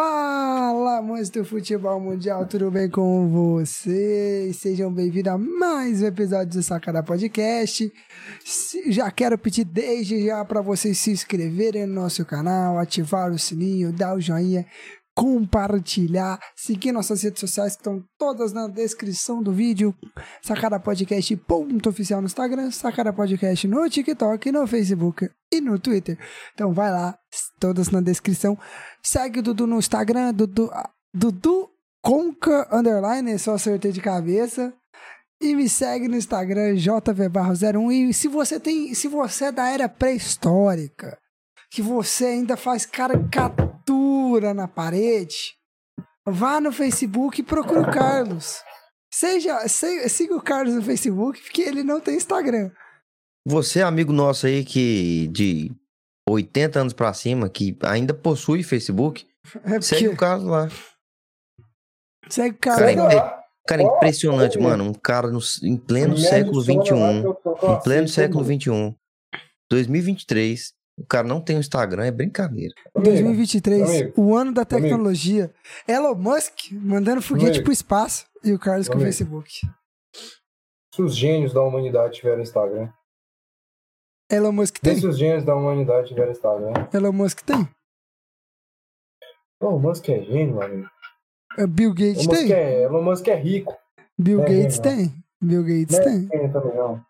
Fala, amantes do futebol mundial, tudo bem com vocês? Sejam bem-vindos a mais um episódio do Sacada Podcast. Já quero pedir desde já para vocês se inscreverem no nosso canal, ativar o sininho, dar o joinha, compartilhar, seguir nossas redes sociais que estão todas na descrição do vídeo. Sacada Podcast ponto oficial no Instagram, Sacada Podcast no TikTok, no Facebook e no Twitter. Então vai lá, todas na descrição. Segue o Dudu no Instagram, Dudu, Dudu Conca Underline, só acertei de cabeça. E me segue no Instagram, jvbarro01. E se você tem. Se você é da era pré-histórica, que você ainda faz na parede, vá no Facebook e procure o Carlos. Seja, siga o Carlos no Facebook, porque ele não tem Instagram. Você, amigo nosso aí que de 80 anos pra cima, que ainda possui Facebook, é porque... segue o Carlos lá. Segue o Carlos cara, lá. Cara, impressionante, mano. Um cara no, em pleno século XXI. Em pleno século XXI. 2023. O cara não tem um Instagram, é brincadeira. 2023, amigo, o ano da tecnologia. Amigo. Elon Musk mandando foguete amigo. pro espaço e o Carlos com o Facebook. Se os gênios da humanidade tiverem Instagram. Elon Musk tem? Se os gênios da humanidade tiverem Instagram. Elon Musk tem? Elon Musk é gênio, amigo. É, Bill Gates Elon tem? Musk é, Elon Musk é rico. Bill é Gates tem. Bill Gates não tem. É, também não.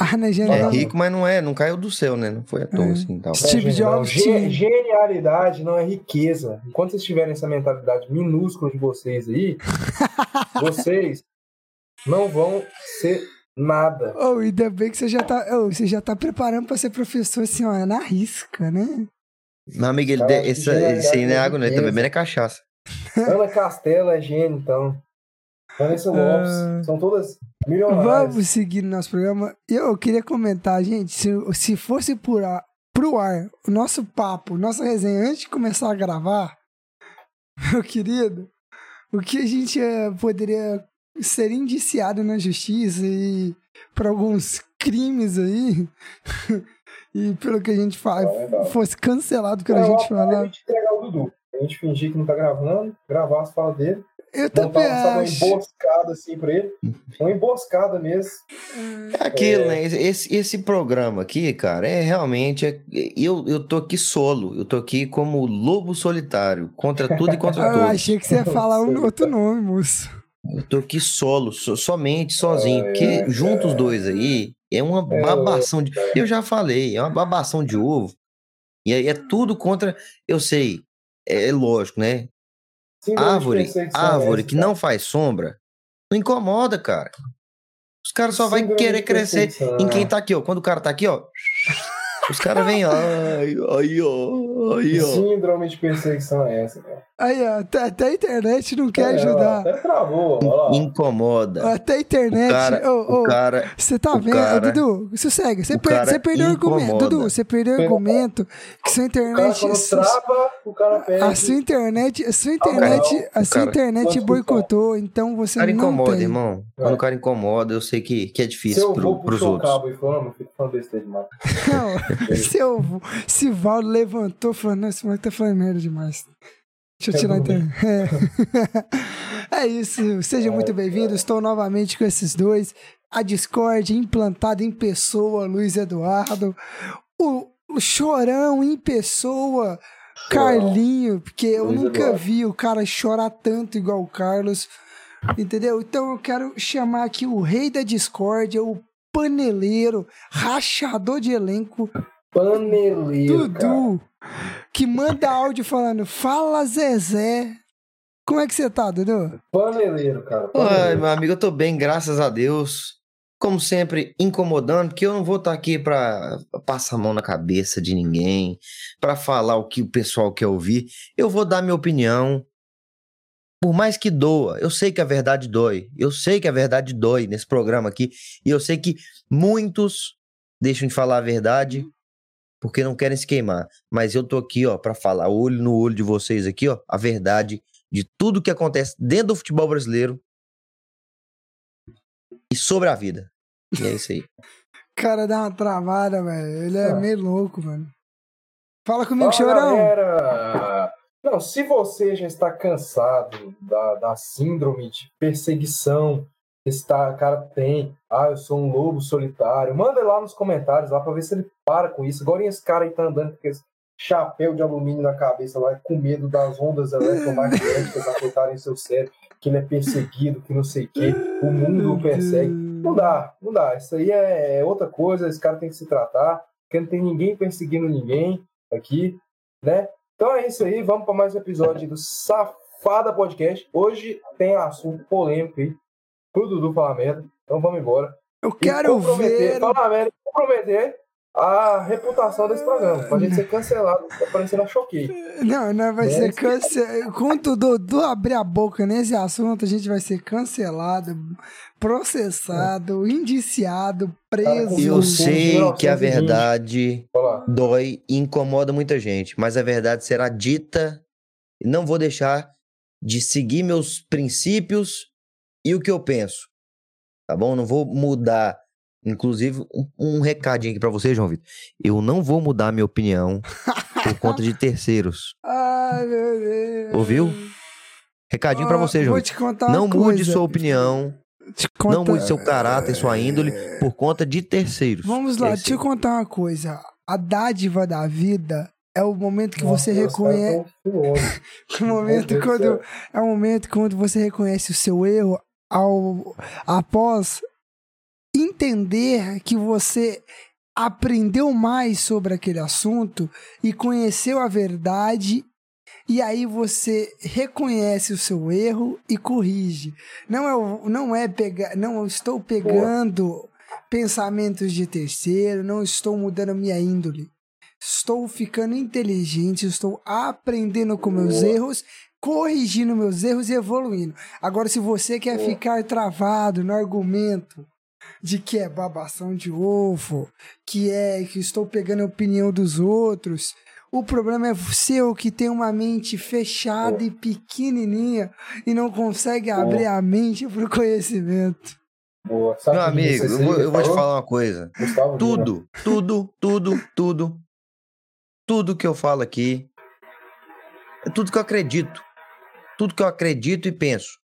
Ah, é rico, mas não é, não caiu do céu, né? Não foi à toa, é. assim, tal. Steve Jobs Gen Genialidade não é riqueza. Enquanto vocês tiverem essa mentalidade minúscula de vocês aí, vocês não vão ser nada. Oh, ainda bem que você já tá, oh, você já tá preparando para ser professor assim, ó, na risca, né? Meu amigo, ele Cara, esse, esse aí não é água, né? Ele tá bebendo é cachaça. Ana Castela é gênio, então. Vanessa Lopes, uh... são todas Vamos seguir no nosso programa. Eu queria comentar, gente, se, se fosse por a, pro ar o nosso papo, nossa resenha antes de começar a gravar, meu querido, o que a gente uh, poderia ser indiciado na justiça e por alguns crimes aí. e pelo que a gente fala, é fosse cancelado quando é, a gente falar. A gente entregar o Dudu. A gente fingir que não tá gravando, gravar as falas dele. Eu também acho. Uma emboscada assim pra ele. Uma emboscada mesmo. É aquilo, é... né? Esse, esse programa aqui, cara, é realmente. É, eu, eu tô aqui solo. Eu tô aqui como lobo solitário. Contra tudo e contra tudo. Eu achei que você ia falar um outro nome, moço. Eu tô aqui solo, so, somente sozinho. porque é, juntos os dois aí é uma é, babação de. Eu já falei, é uma babação de ovo. E aí é tudo contra. Eu sei, é lógico, né? Árvore, árvore que não faz sombra, não incomoda, cara. Os caras só vão querer crescer em quem tá aqui, ó. Quando o cara tá aqui, ó. Os caras vêm, ai, ai, ó, ai, ó. Síndrome de perseguição é essa, cara? Aí, ó, até, até a internet não quer é, ajudar. Até travou, ó Incomoda. Até a internet. O cara, oh, oh, o cara você tá vendo, cara, Dudu? Sossega. Você, per, você perdeu o argumento. Dudu, você perdeu o argumento que sua internet. O cara, trava, o cara perde. A sua internet, a sua internet, a sua internet boicotou, então você não incomoda, tem. irmão. É. Quando o cara incomoda, eu sei que, que é difícil se eu pro, pros outros. Cabo e falo, fico falando besteira demais. Não, se, eu, se Valdo levantou falando, esse moleque tá falando merda demais. Deixa eu tirar a internet. É. é isso. Seja muito bem-vindo. Estou novamente com esses dois. A Discord implantada em pessoa, Luiz Eduardo. O, o Chorão em pessoa, Carlinho. Porque eu Luiz nunca Eduardo. vi o cara chorar tanto igual o Carlos. Entendeu? Então eu quero chamar aqui o rei da Discord, o paneleiro, rachador de elenco. Paneleiro. Dudu. Cara que manda áudio falando: Fala Zezé. Como é que você tá, Dudu? Paneleiro, cara. Paneleiro. Ai, meu amigo, eu tô bem, graças a Deus. Como sempre, incomodando, porque eu não vou estar tá aqui pra passar a mão na cabeça de ninguém, para falar o que o pessoal quer ouvir. Eu vou dar minha opinião. Por mais que doa, eu sei que a verdade dói. Eu sei que a verdade dói nesse programa aqui. E eu sei que muitos deixam de falar a verdade porque não querem se queimar. Mas eu tô aqui, ó, para falar olho no olho de vocês aqui, ó, a verdade de tudo que acontece dentro do futebol brasileiro e sobre a vida. E é isso aí. cara dá uma travada, velho. Ele é ah. meio louco, mano. Fala comigo, Fala, chorão. Galera. Não, se você já está cansado da, da síndrome de perseguição esse cara tem, ah, eu sou um lobo solitário, manda lá nos comentários lá para ver se ele para com isso. Agora esse cara aí tá andando com esse chapéu de alumínio na cabeça lá, com medo das ondas eletromagnéticas afetarem seu cérebro, que ele é perseguido, que não sei o quê, o mundo o persegue. Não dá, não dá. Isso aí é outra coisa, esse cara tem que se tratar, porque não tem ninguém perseguindo ninguém aqui, né? Então é isso aí, vamos para mais um episódio do Safada Podcast. Hoje tem assunto polêmico aí, pro Dudu falar merda, então vamos embora. Eu quero ver... Falar merda, comprometer a reputação desse programa, pra gente ser cancelado, aparecendo a choquei. Não, não vai é ser cancelado. Quando o Dudu abrir a boca nesse assunto, a gente vai ser cancelado, processado, é. indiciado, preso. Eu sei que a verdade dói e incomoda muita gente, mas a verdade será dita não vou deixar de seguir meus princípios e o que eu penso. Tá bom? Não vou mudar Inclusive, um, um recadinho aqui pra você, João Vitor. Eu não vou mudar minha opinião por conta de terceiros. Ai, meu Deus. Ouviu? Recadinho oh, pra você, João. Vou te contar não mude coisa. sua opinião. Conta... Não mude seu caráter, sua índole por conta de terceiros. Vamos lá, deixa eu contar uma coisa. A dádiva da vida é o momento que Nossa, você reconhece. o momento quando é o momento quando você reconhece o seu erro ao após entender que você aprendeu mais sobre aquele assunto e conheceu a verdade e aí você reconhece o seu erro e corrige. Não é, não é pegar, não estou pegando pensamentos de terceiro, não estou mudando minha índole. Estou ficando inteligente, estou aprendendo com meus erros, corrigindo meus erros e evoluindo. Agora, se você quer ficar travado no argumento, de que é babação de ovo, que é que estou pegando a opinião dos outros. O problema é seu que tem uma mente fechada e pequenininha e não consegue abrir a mente para o conhecimento. Boa. Meu amigo, eu vou, eu vou te falar uma coisa. Gustavo tudo, tudo, tudo, tudo, tudo que eu falo aqui é tudo que eu acredito. Tudo que eu acredito e penso.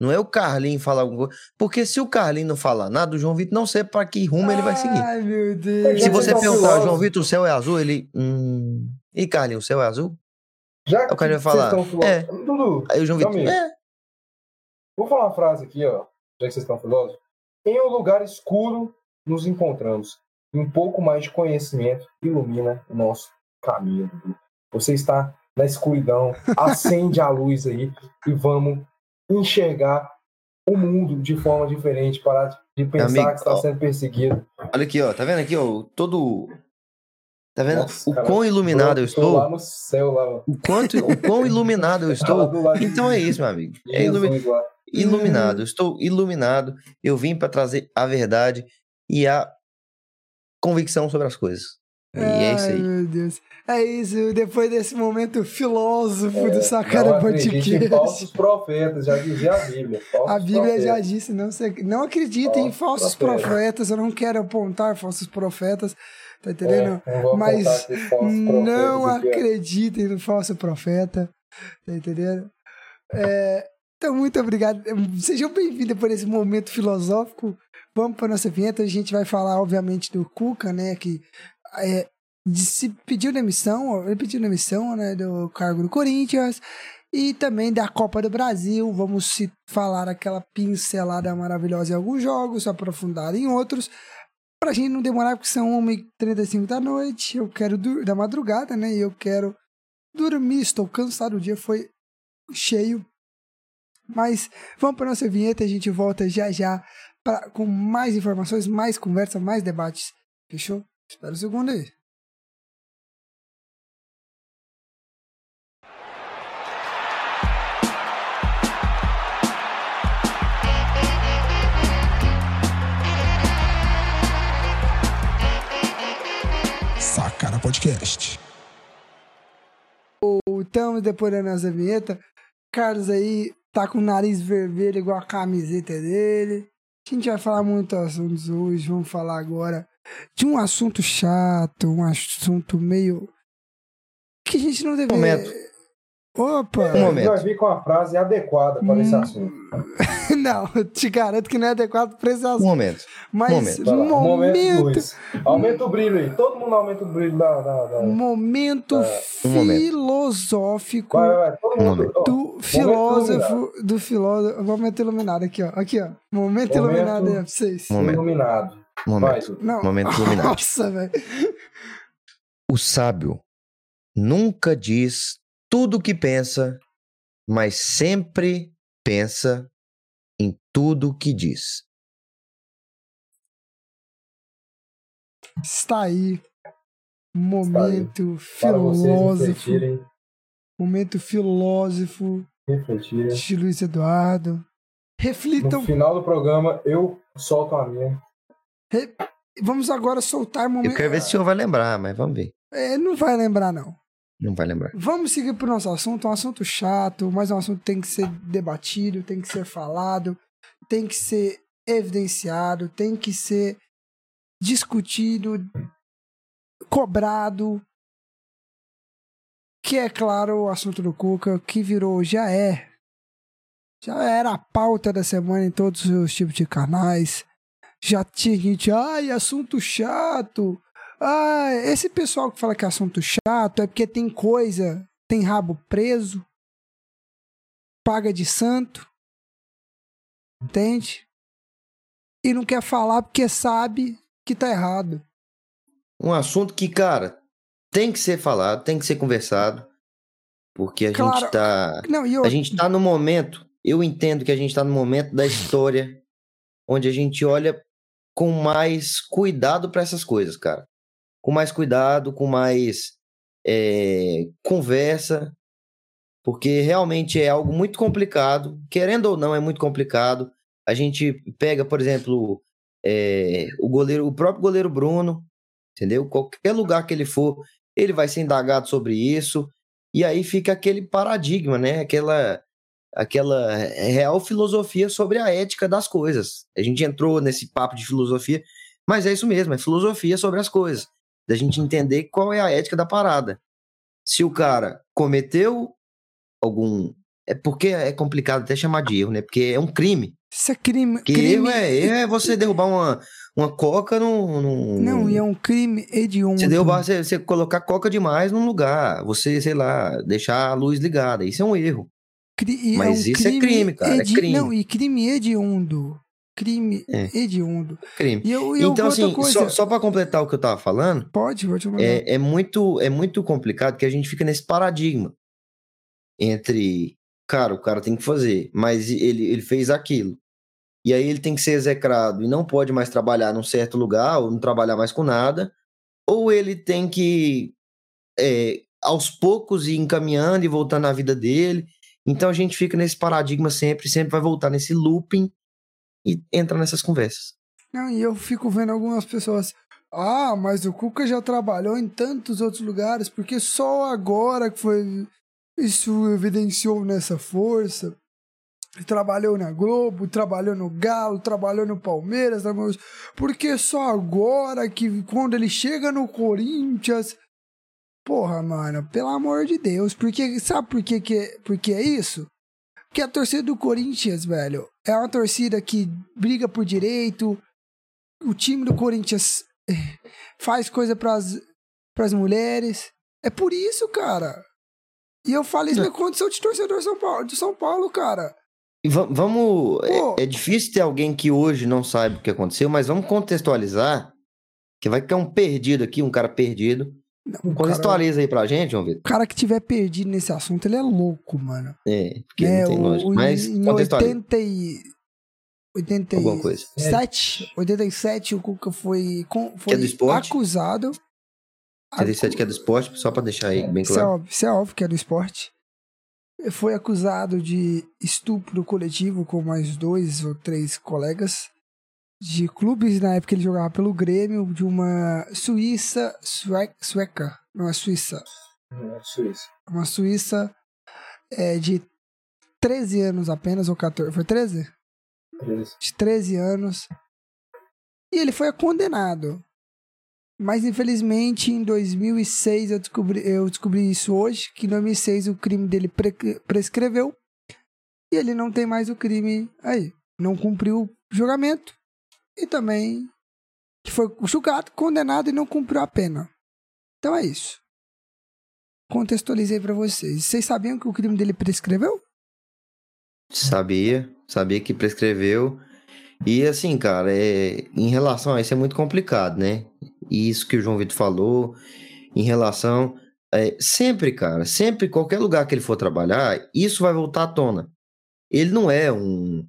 Não é o Carlinho falar alguma coisa. Porque se o Carlinho não falar nada, o João Vitor não sei para que rumo ele vai seguir. Ai, meu Deus. Se você perguntar ao João Vitor, o céu é azul, ele. Hum... E Carlinho, o céu é azul? Já que o Carlinho vai falar. É. Dudu, Aí o João Vitor. É. Vou falar uma frase aqui, ó. Já que vocês estão filósofos. Em um lugar escuro nos encontramos. Um pouco mais de conhecimento ilumina o nosso caminho. Você está na escuridão, acende a luz aí e vamos enxergar o mundo de forma diferente, parar de pensar Amigo, que está sendo perseguido. Olha aqui, ó, tá vendo aqui, ó, todo Tá vendo Nossa, o cara, quão iluminado eu estou? Lá no céu, lá. O, quanto, o quão iluminado eu estou? então é isso, meu amigo. É ilumi... iluminado. Eu estou iluminado. Eu vim para trazer a verdade e a convicção sobre as coisas. E Ai, é isso aí. meu Deus. É isso, depois desse momento filósofo é, do Sacana Podcast. falsos profetas, já dizia a Bíblia. A Bíblia profetas. já disse, não, não acredita em falsos profetas. profetas. Eu não quero apontar falsos profetas, tá entendendo? É, Mas não acreditem no falso profeta, tá entendendo? É, então, muito obrigado. Sejam bem-vindos por esse momento filosófico. Vamos para nossa vinheta. A gente vai falar, obviamente, do Cuca, né? Que é, se pediu demissão, ele pediu demissão né, do cargo do Corinthians e também da Copa do Brasil. Vamos se falar aquela pincelada maravilhosa em alguns jogos, aprofundar em outros. Pra gente não demorar, porque são 1h35 da noite, eu quero da madrugada, né? E eu quero dormir, estou cansado, o dia foi cheio. Mas vamos para nossa vinheta, a gente volta já já pra, com mais informações, mais conversa, mais debates. Fechou? Espera um segundo aí. Sacana Podcast. Estamos depois da nossa vinheta. Carlos aí tá com o nariz vermelho igual a camiseta dele. A gente vai falar muito assuntos hoje. Vamos falar agora de um assunto chato, um assunto meio que a gente não deve. Momento. Opa! Um momento. vai vir com a frase adequada para esse Hum. assunto. não, eu te garanto que não é adequado pra esse Um assunto. momento. Mas momento. Momento, momento, Luiz. Aumenta o brilho aí. Todo mundo aumenta o brilho da. da, da... momento um momento. filosófico Vai, vai, Um mundo. momento. do filósofo. Do filósofo. Momento iluminado aqui, ó. Aqui, ó. Momento, Momento- iluminado aí, ó, pra vocês. Um momento. Iluminado. Um Vai, momento. Momento iluminado. Nossa, velho. O sábio nunca diz tudo o que pensa, mas sempre pensa em tudo o que diz. Está aí. Momento filósofo. refletirem, Momento filósofo refletirem. de Luiz Eduardo. Reflitam. No final do programa, eu solto a minha. Vamos agora soltar momento. Eu quero ver se o senhor vai lembrar, mas vamos ver. É, não vai lembrar, não. Não vai lembrar. Vamos seguir pro nosso assunto, um assunto chato, mas um assunto que tem que ser debatido, tem que ser falado, tem que ser evidenciado, tem que ser discutido, cobrado. Que é claro o assunto do Cuca, que virou, já é. Já era a pauta da semana em todos os tipos de canais. Já tinha gente, ai, assunto chato. Ah, esse pessoal que fala que é assunto chato é porque tem coisa, tem rabo preso, paga de santo, entende? E não quer falar porque sabe que tá errado. Um assunto que, cara, tem que ser falado, tem que ser conversado, porque a Claro. gente tá. Não, eu, A gente tá no momento, eu entendo que a gente tá no momento da história onde a gente olha com mais cuidado para essas coisas, cara. Com mais cuidado, com mais é, conversa, porque realmente é algo muito complicado. Querendo ou não, é muito complicado. A gente pega, por exemplo, é, o goleiro, o próprio goleiro Bruno, entendeu? Qualquer lugar que ele for, ele vai ser indagado sobre isso. E aí fica aquele paradigma, né? Aquela, aquela real filosofia sobre a ética das coisas. A gente entrou nesse papo de filosofia, mas é isso mesmo, é filosofia sobre as coisas. Da gente entender qual é a ética da parada. Se o cara cometeu algum. É porque é complicado até chamar de erro, né? Porque é um crime. isso é crime. Que crime erro é, erro é você derrubar uma, uma coca num. num Não, e é um crime hediondo. você derrubar, você, você colocar coca demais num lugar, você, sei lá, deixar a luz ligada. Isso é um erro. Cri- e Mas isso é crime, cara, é crime. Não, e crime hediondo. Crime É. hediondo. Crime. E eu, eu Então, assim, coisa, só, só para completar o que eu tava falando, Pode, pode é, é, muito, é muito complicado que a gente fica nesse paradigma entre, cara, o cara tem que fazer, mas ele, ele fez aquilo. E aí ele tem que ser execrado e não pode mais trabalhar num certo lugar, ou não trabalhar mais com nada, ou ele tem que, é, aos poucos, ir encaminhando e voltando à vida dele. Então a gente fica nesse paradigma sempre, sempre vai voltar nesse looping e entra nessas conversas. Não, e eu fico vendo algumas pessoas. Ah, mas o Cuca já trabalhou em tantos outros lugares, porque só agora que foi. Isso evidenciou nessa força. Ele trabalhou na Globo, trabalhou no Galo, trabalhou no Palmeiras, trabalhou... porque só agora que quando ele chega no Corinthians. Porra, mano, pelo amor de Deus. Porque, sabe por que, que, por que é isso? Porque a torcida do Corinthians, velho, é uma torcida que briga por direito. O time do Corinthians eh, faz coisa pras, pras mulheres. É por isso, cara. E eu falo isso na condição de torcedor São Paulo, de São Paulo, cara. E va- vamos. É, é difícil ter alguém que hoje não saiba o que aconteceu, mas vamos contextualizar. Que vai ficar um perdido aqui, um cara perdido. Não, o cara, Contextualiza aí pra gente, João Vitor. o cara que tiver perdido nesse assunto, ele é louco, mano. É, porque É, não tem lógica. Mas em contextualiza 80 e... 87, alguma coisa. 87, o Cuca foi, foi é acusado. 87 que é do esporte, só pra deixar aí bem Isso é, claro. óbvio, isso é óbvio que é do esporte. Foi acusado de estupro coletivo com mais dois ou três colegas de clubes. Na época ele jogava pelo Grêmio, de uma Suíça, sue- sueca, não é Suíça, É, Suíça. uma Suíça é, de 13 anos apenas, ou 14, foi 13? Três. De 13 anos. E ele foi condenado. Mas infelizmente em 2006 eu descobri, eu descobri isso hoje, que em 2006 o crime dele pre prescreveu e ele não tem mais o crime aí. Não cumpriu o julgamento e também que foi julgado, condenado e não cumpriu a pena. Então é isso. Contextualizei para vocês. Vocês sabiam que o crime dele prescreveu? Sabia, sabia que prescreveu. E assim, cara, é, em relação a isso é muito complicado, né? E isso que o João Vitor falou, em relação. É, sempre, cara, sempre, qualquer lugar que ele for trabalhar, isso vai voltar à tona. Ele não é um.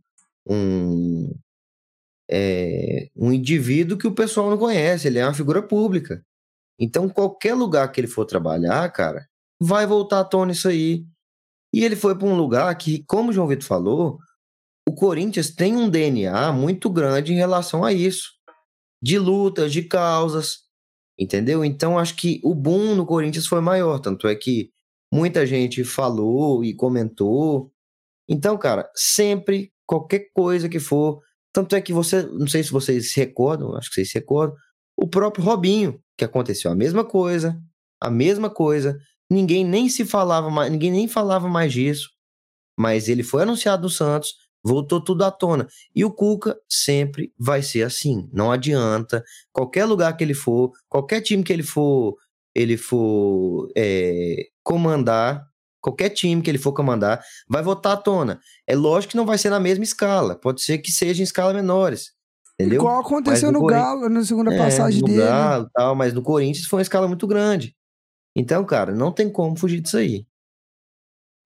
um é, um indivíduo que o pessoal não conhece, ele é uma figura pública. Então, qualquer lugar que ele for trabalhar, cara, vai voltar à tona isso aí. E ele foi para um lugar que, como o João Vitor falou, o Corinthians tem um DNA muito grande em relação a isso. De lutas, de causas, entendeu? Então, acho que o boom no Corinthians foi maior. Tanto é que muita gente falou e comentou. Então, cara, sempre, qualquer coisa que for, tanto é que você, não sei se vocês se recordam, acho que vocês se recordam, o próprio Robinho, que aconteceu a mesma coisa, a mesma coisa, ninguém nem se falava mais, ninguém nem falava mais disso, mas ele foi anunciado no Santos, voltou tudo à tona. E o Cuca sempre vai ser assim, não adianta, qualquer lugar que ele for, qualquer time que ele for, ele for é, comandar, qualquer time que ele for comandar, vai voltar à tona. É lógico que não vai ser na mesma escala, pode ser que seja em escala menores. Entendeu? Igual aconteceu no, no Galo na segunda é, passagem no dele. Galo, tal, mas no Corinthians foi uma escala muito grande. Então, cara, não tem como fugir disso aí.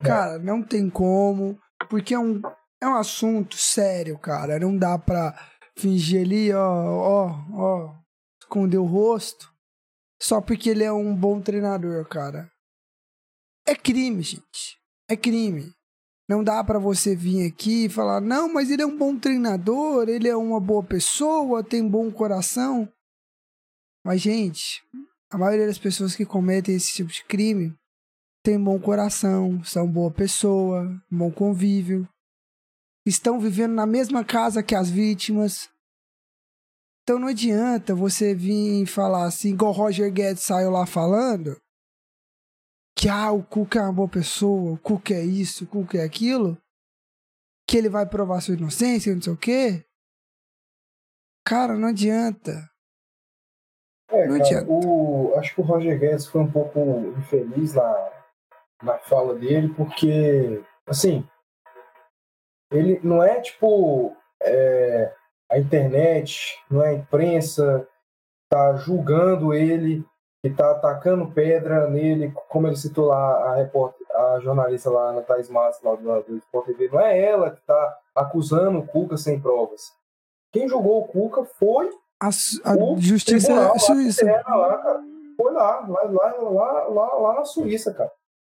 Cara, não tem como, porque é um, é um assunto sério, cara. Não dá pra fingir ali, ó, ó, ó, esconder o rosto, só porque ele é um bom treinador, cara. É crime, gente. É crime. Não dá para você vir aqui e falar, não, mas ele é um bom treinador, ele é uma boa pessoa, tem bom coração. Mas, gente, a maioria das pessoas que cometem esse tipo de crime tem bom coração, são boa pessoa, bom convívio, estão vivendo na mesma casa que as vítimas. Então não adianta você vir falar assim, igual o Roger Guedes saiu lá falando, que ah, o Cuca é uma boa pessoa, o Cuca é isso, o Cuca é aquilo, que ele vai provar sua inocência, não sei o quê. Cara, não adianta. É, Não cara, adianta. o, acho que o Roger Guedes foi um pouco infeliz na, na fala dele, porque, assim, ele não é tipo é, a internet, não é a imprensa tá julgando ele e tá atacando pedra nele, como ele citou lá a repórter, a jornalista lá, Ana Thaís Matos, lá do, do Sport TV, não é ela que tá acusando o Cuca sem provas. Quem julgou o Cuca foi A, a o justiça tribunal lá, suíça. interna lá, cara. Foi lá, lá, lá, lá, lá, lá na Suíça, cara.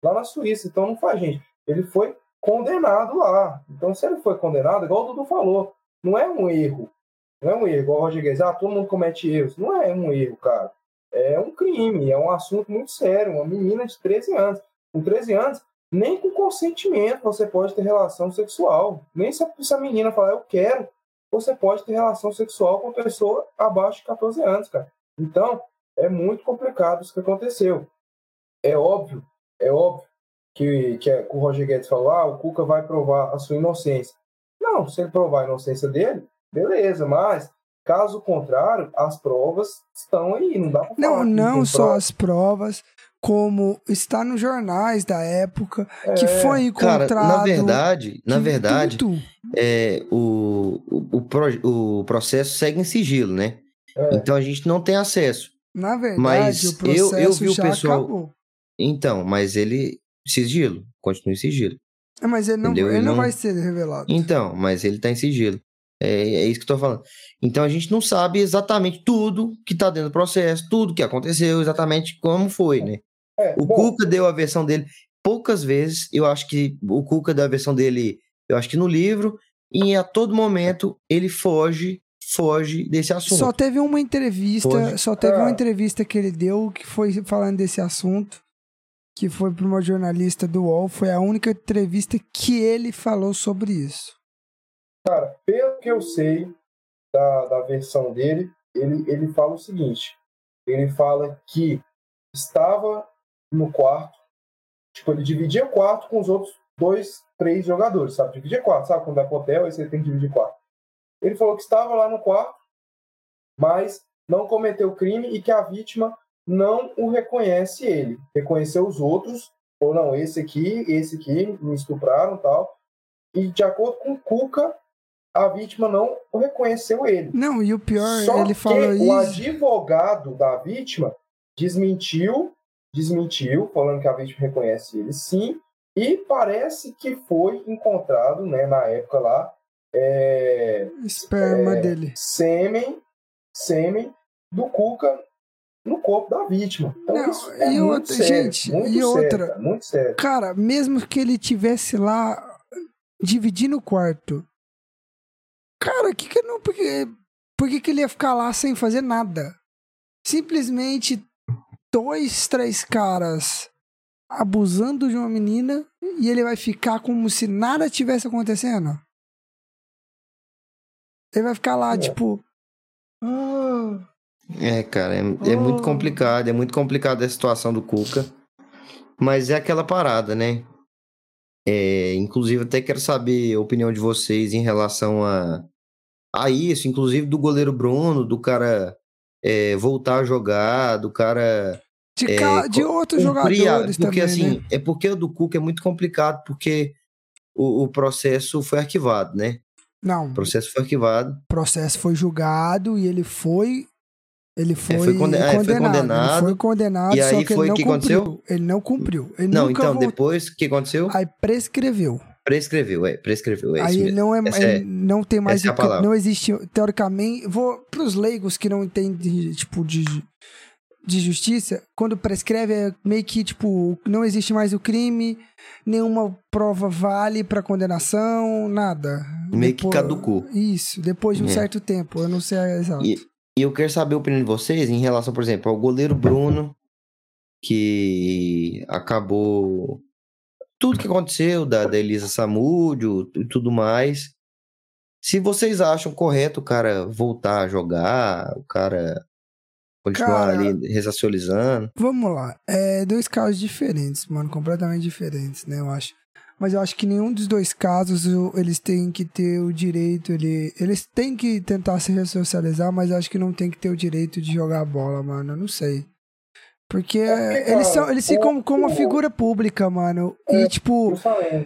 Lá na Suíça. Então não faz, gente. Ele foi condenado lá. Então, se ele foi condenado, igual o Dudu falou, não é um erro. Não é um erro, igual o Roger Guedes. Ah, todo mundo comete erros. Não é um erro, cara. É um crime, é um assunto muito sério. Uma menina de 13 anos. Com 13 anos, nem com consentimento você pode ter relação sexual. Nem se a, menina falar, eu quero, você pode ter relação sexual com pessoa abaixo de 14 anos, cara. Então, é muito complicado isso que aconteceu. É óbvio, é óbvio que, que, é- que o Roger Guedes falou, ah, o Cuca vai provar a sua inocência. Não, se ele provar a inocência dele, beleza, mas caso contrário, as provas estão aí, não dá pra falar Não, que não só prova. as provas, como está nos jornais da época, que É, foi Cara, encontrado. na verdade, na que verdade, é, o, o, o, pro- o processo segue em sigilo, né? É. Então a gente não tem acesso. Na verdade, Mas o eu- processo eu vi o pessoal- acabou. Então, mas ele sigilo, continua em sigilo. É, Mas ele não, ele Ele não não- vai ser revelado. Então, mas ele tá em sigilo. É, é isso que eu tô falando. Então a gente não sabe exatamente tudo que tá dentro do processo, tudo que aconteceu, exatamente como foi, né? É, O bom, Cuca deu a versão dele poucas vezes. Eu acho que o Cuca deu a versão dele, eu acho que no livro, e a todo momento ele foge, foge desse assunto. Só teve uma entrevista, Hoje- só teve uma Ah. entrevista que ele deu que foi falando desse assunto, que foi para uma jornalista do UOL, foi a única entrevista que ele falou sobre isso. Cara, pelo que eu sei da, da versão dele, ele, ele fala o seguinte: ele fala que estava no quarto, tipo, ele dividia o quarto com os outros dois, três jogadores, sabe? Dividia quarto, sabe? Quando vai pro hotel, aí você tem que dividir quarto. Ele falou que estava lá no quarto, mas não cometeu crime e que a vítima não o reconhece ele. Reconheceu os outros, ou não, esse aqui, esse aqui, me estupraram tal. E de acordo com Cuca, a vítima não reconheceu ele. Não, e o pior, Só ele que falou o isso. advogado da vítima desmentiu, desmentiu, falando que a vítima reconhece ele sim, e parece que foi encontrado, né, na época lá, é, Esperma é, dele. sêmen, sêmen do Cuca no corpo da vítima. Então Não, isso é e muito outra- sério, gente, muito e sério, outra- cara, muito sério. Cara, mesmo que ele tivesse lá dividindo o quarto. Cara, que que não. Por que, por que, que ele ia ficar lá sem fazer nada? Simplesmente dois, três caras abusando de uma menina e ele vai ficar como se nada tivesse acontecendo? Ele vai ficar lá, É. tipo. "Ah, É, cara, é, é Oh. muito complicado, é muito complicado a situação do Cuca. Mas é aquela parada, né? É, inclusive, até quero saber a opinião de vocês em relação a, a isso, inclusive do goleiro Bruno, do cara é, voltar a jogar, do cara de, É, ca- de outros jogadores porque também. assim, né? é porque o do Cuca é muito complicado, porque o, o processo foi arquivado, né? Não, O processo foi arquivado. o processo foi julgado e ele foi. Ele foi, foi conde- é, foi condenado. condenado. Ele foi condenado, E só aí que foi o que cumpriu. aconteceu? Ele não cumpriu. Ele Não, então, voltou. depois, o que aconteceu? Aí prescreveu. Prescreveu, é, prescreveu, é aí não é, é- não tem mais é a não existe teoricamente, vou pros leigos que não entendem tipo de de justiça, quando prescreve é meio que tipo não existe mais o crime, nenhuma prova vale pra condenação, nada. Meio que Depois- caducou. Isso, depois de um É. certo tempo, eu não sei exato. E, e eu quero saber a opinião de vocês em relação, por exemplo, ao goleiro Bruno, que acabou. Tudo que aconteceu da, da Elisa Samúdio e tudo mais. Se vocês acham correto o cara voltar a jogar, o cara continuar Cara- ali ressocializando. Vamos lá. É dois casos diferentes, mano, completamente diferentes, né, eu acho. Mas eu acho que nenhum dos dois casos eles têm que ter o direito, ele, eles têm que tentar se ressocializar, mas eu acho que não tem que ter o direito de jogar bola, mano. Eu não sei. Porque, É porque, eles, são, eles ficam como uma figura pública, mano. É, E, tipo,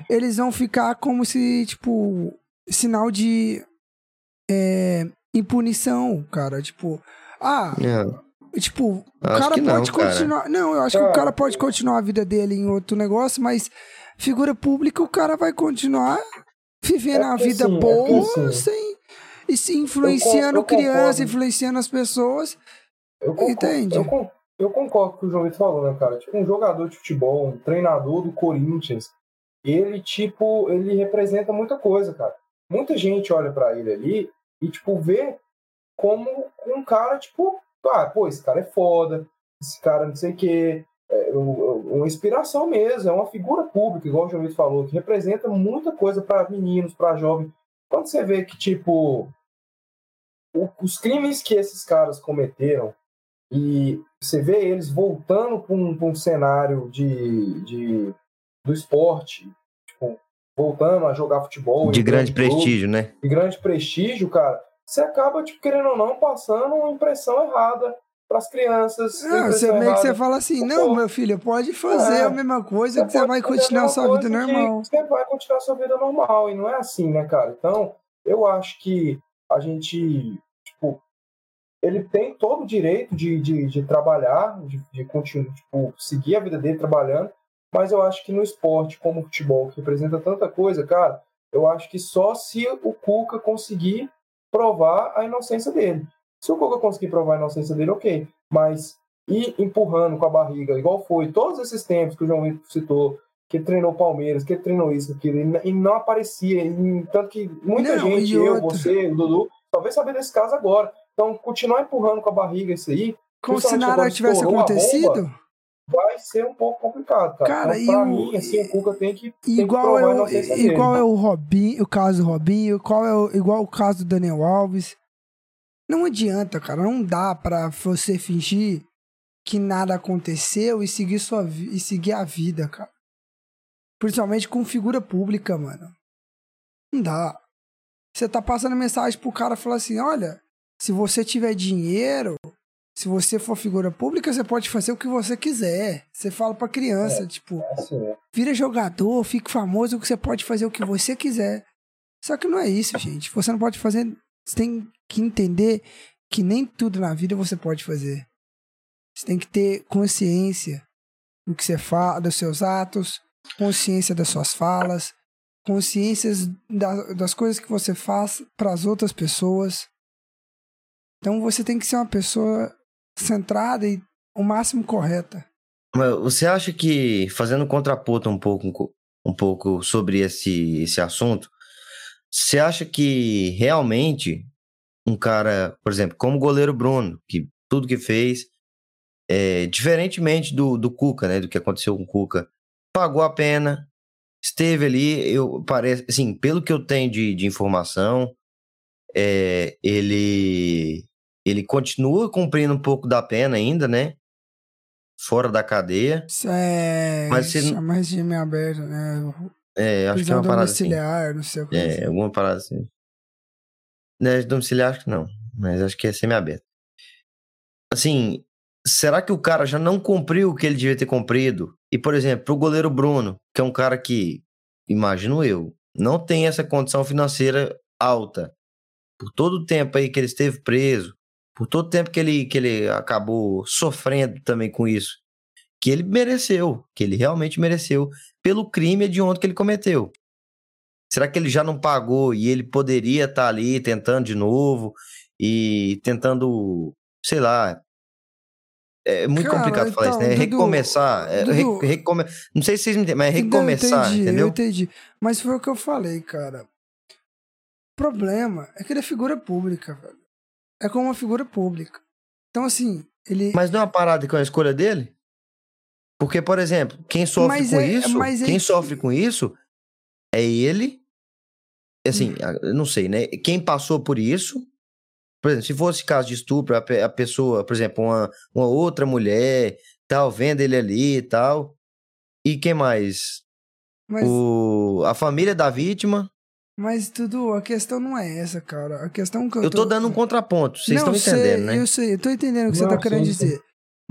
eles vão ficar como se, tipo, sinal de é, impunição, cara. Tipo, ah, É, tipo, o cara não, pode cara. continuar. Não, eu acho que o cara pode continuar a vida dele em outro negócio, mas figura pública, o cara vai continuar vivendo É a vida assim, é boa assim, sem. E se influenciando eu crianças, influenciando as pessoas. Eu concordo, Entende? Eu, eu concordo com o que o João Vitor falou, né, cara? Tipo, um jogador de futebol, um treinador do Corinthians, ele, tipo, ele representa muita coisa, cara. Muita gente olha pra ele ali e, tipo, vê como um cara, tipo, ah, pô, esse cara é foda, esse cara não sei o quê. É um- uma inspiração mesmo, é uma figura pública, igual o João Vitor falou, que representa muita coisa pra meninos, pra jovens. Quando você vê que, tipo, o- os crimes que esses caras cometeram e você vê eles voltando para um, um cenário de, de, do esporte, tipo, voltando a jogar futebol. De grande clube, prestígio, né? De grande prestígio, cara, você acaba, tipo, querendo ou não, passando uma impressão errada para as crianças. Não, você meio que você fala assim, não, meu filho, pode fazer É. a mesma coisa que você vai continuar sua vida normal. Você vai continuar a sua vida normal, e não é assim, né, cara? Então, eu acho que a gente, tipo, ele tem todo o direito de, de, de trabalhar, de, de continuar, tipo, seguir a vida dele trabalhando, mas eu acho que no esporte, como o futebol, que representa tanta coisa, cara, eu acho que só se o Cuca conseguir provar a inocência dele. Se o Cuca conseguir provar a inocência dele, ok. Mas ir empurrando com a barriga, igual foi todos esses tempos que o João Vitor citou, que treinou Palmeiras, que treinou isso, aquilo, e não aparecia. e tanto que muita Não, gente, eu, outra- você, o Dudu, veio saber desse caso agora. Então, continuar empurrando com a barriga isso aí, Como se nada tivesse bomba, acontecido. vai ser um pouco complicado, cara. Cara, então, pra e o- mim, assim, o Cuca tem que, tem que Igual provar a é, o, inocência dele. igual é o Robinho, o caso do Robinho, qual é o, igual o caso do Daniel Alves. Não adianta, cara. Não dá pra você fingir que nada aconteceu e seguir, sua, e seguir a vida, cara. Principalmente com figura pública, mano. Não dá. Você tá passando mensagem pro cara falar assim: olha, se você tiver dinheiro, se você for figura pública, você pode fazer o que você quiser. Você fala pra criança, tipo, É assim, vira jogador, fique famoso, que você pode fazer o que você quiser. Só que não é isso, gente. Você não pode fazer. Você tem que entender que nem tudo na vida você pode fazer. Você tem que ter consciência do que você fala, dos seus atos, consciência das suas falas, consciência da- das coisas que você faz para as outras pessoas. Então você tem que ser uma pessoa centrada e o máximo correta. Você acha que, fazendo contraponto um pouco, um pouco sobre esse, esse assunto, você acha que realmente um cara, por exemplo, como o goleiro Bruno, que tudo que fez, é, diferentemente do, do Cuca, né, do que aconteceu com o Cuca, pagou a pena, esteve ali, eu parece, assim, pelo que eu tenho de, de informação, é, ele ele continua cumprindo um pouco da pena ainda, né? Fora da cadeia. Isso é. Mas não- chama regime aberto, né? É, acho que é Prisão uma parada assim. não sei o que. É, alguma parada assim. Né, domiciliar acho que não, mas acho que é semi-aberto. Assim, será que o cara já não cumpriu o que ele devia ter cumprido? E, por exemplo, pro goleiro Bruno, que é um cara que, imagino eu, não tem essa condição financeira alta. Por todo o tempo aí que ele esteve preso, por todo o tempo que ele, que ele acabou sofrendo também com isso, que ele mereceu, que ele realmente mereceu, pelo crime hediondo que ele cometeu. Será que ele já não pagou e ele poderia estar ali tentando de novo e tentando, sei lá. É muito Cara, complicado falar isso, né? então, Dudu, recomeçar. é, Dudu, re- recome- Não sei se vocês me entendem, mas é Então, eu recomeçar, entendi, entendeu? Eu entendi. Mas foi o que eu falei, cara. O problema é que ele é figura pública, velho. É como uma figura pública. Então, assim, ele. Mas não é uma parada com a escolha dele? Porque, por exemplo, quem sofre Mas com é- isso, mas é quem que- sofre com isso é ele. Assim, a- eu não sei, né? Quem passou por isso, por exemplo, se fosse caso de estupro, a, pe- a pessoa, por exemplo, uma, uma outra mulher, tal, vendo ele ali e tal. E quem mais? Mas, O, a família da vítima. mas tudo, a questão não é essa, cara. A questão que eu, Eu tô dando um contraponto, vocês Não, estão entendendo, sei, né? Eu sei, eu tô entendendo o que você tá querendo dizer.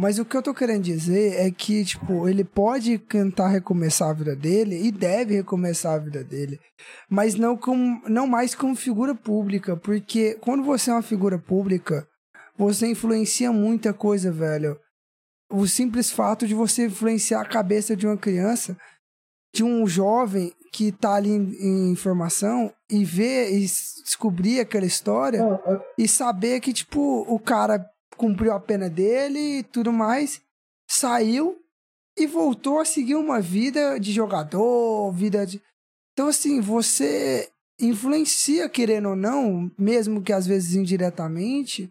Mas o que eu tô querendo dizer é que, tipo, ele pode tentar recomeçar a vida dele e deve recomeçar a vida dele. Mas não, com, não mais como figura pública. Porque quando você é uma figura pública, você influencia muita coisa, velho. O simples fato de você influenciar a cabeça de uma criança, de um jovem que tá ali em, em formação e ver e descobrir aquela história Não, é- e saber que, tipo, o cara cumpriu a pena dele e tudo mais, saiu e voltou a seguir uma vida de jogador, vida de. Então, assim, você influencia, querendo ou não, mesmo que às vezes indiretamente,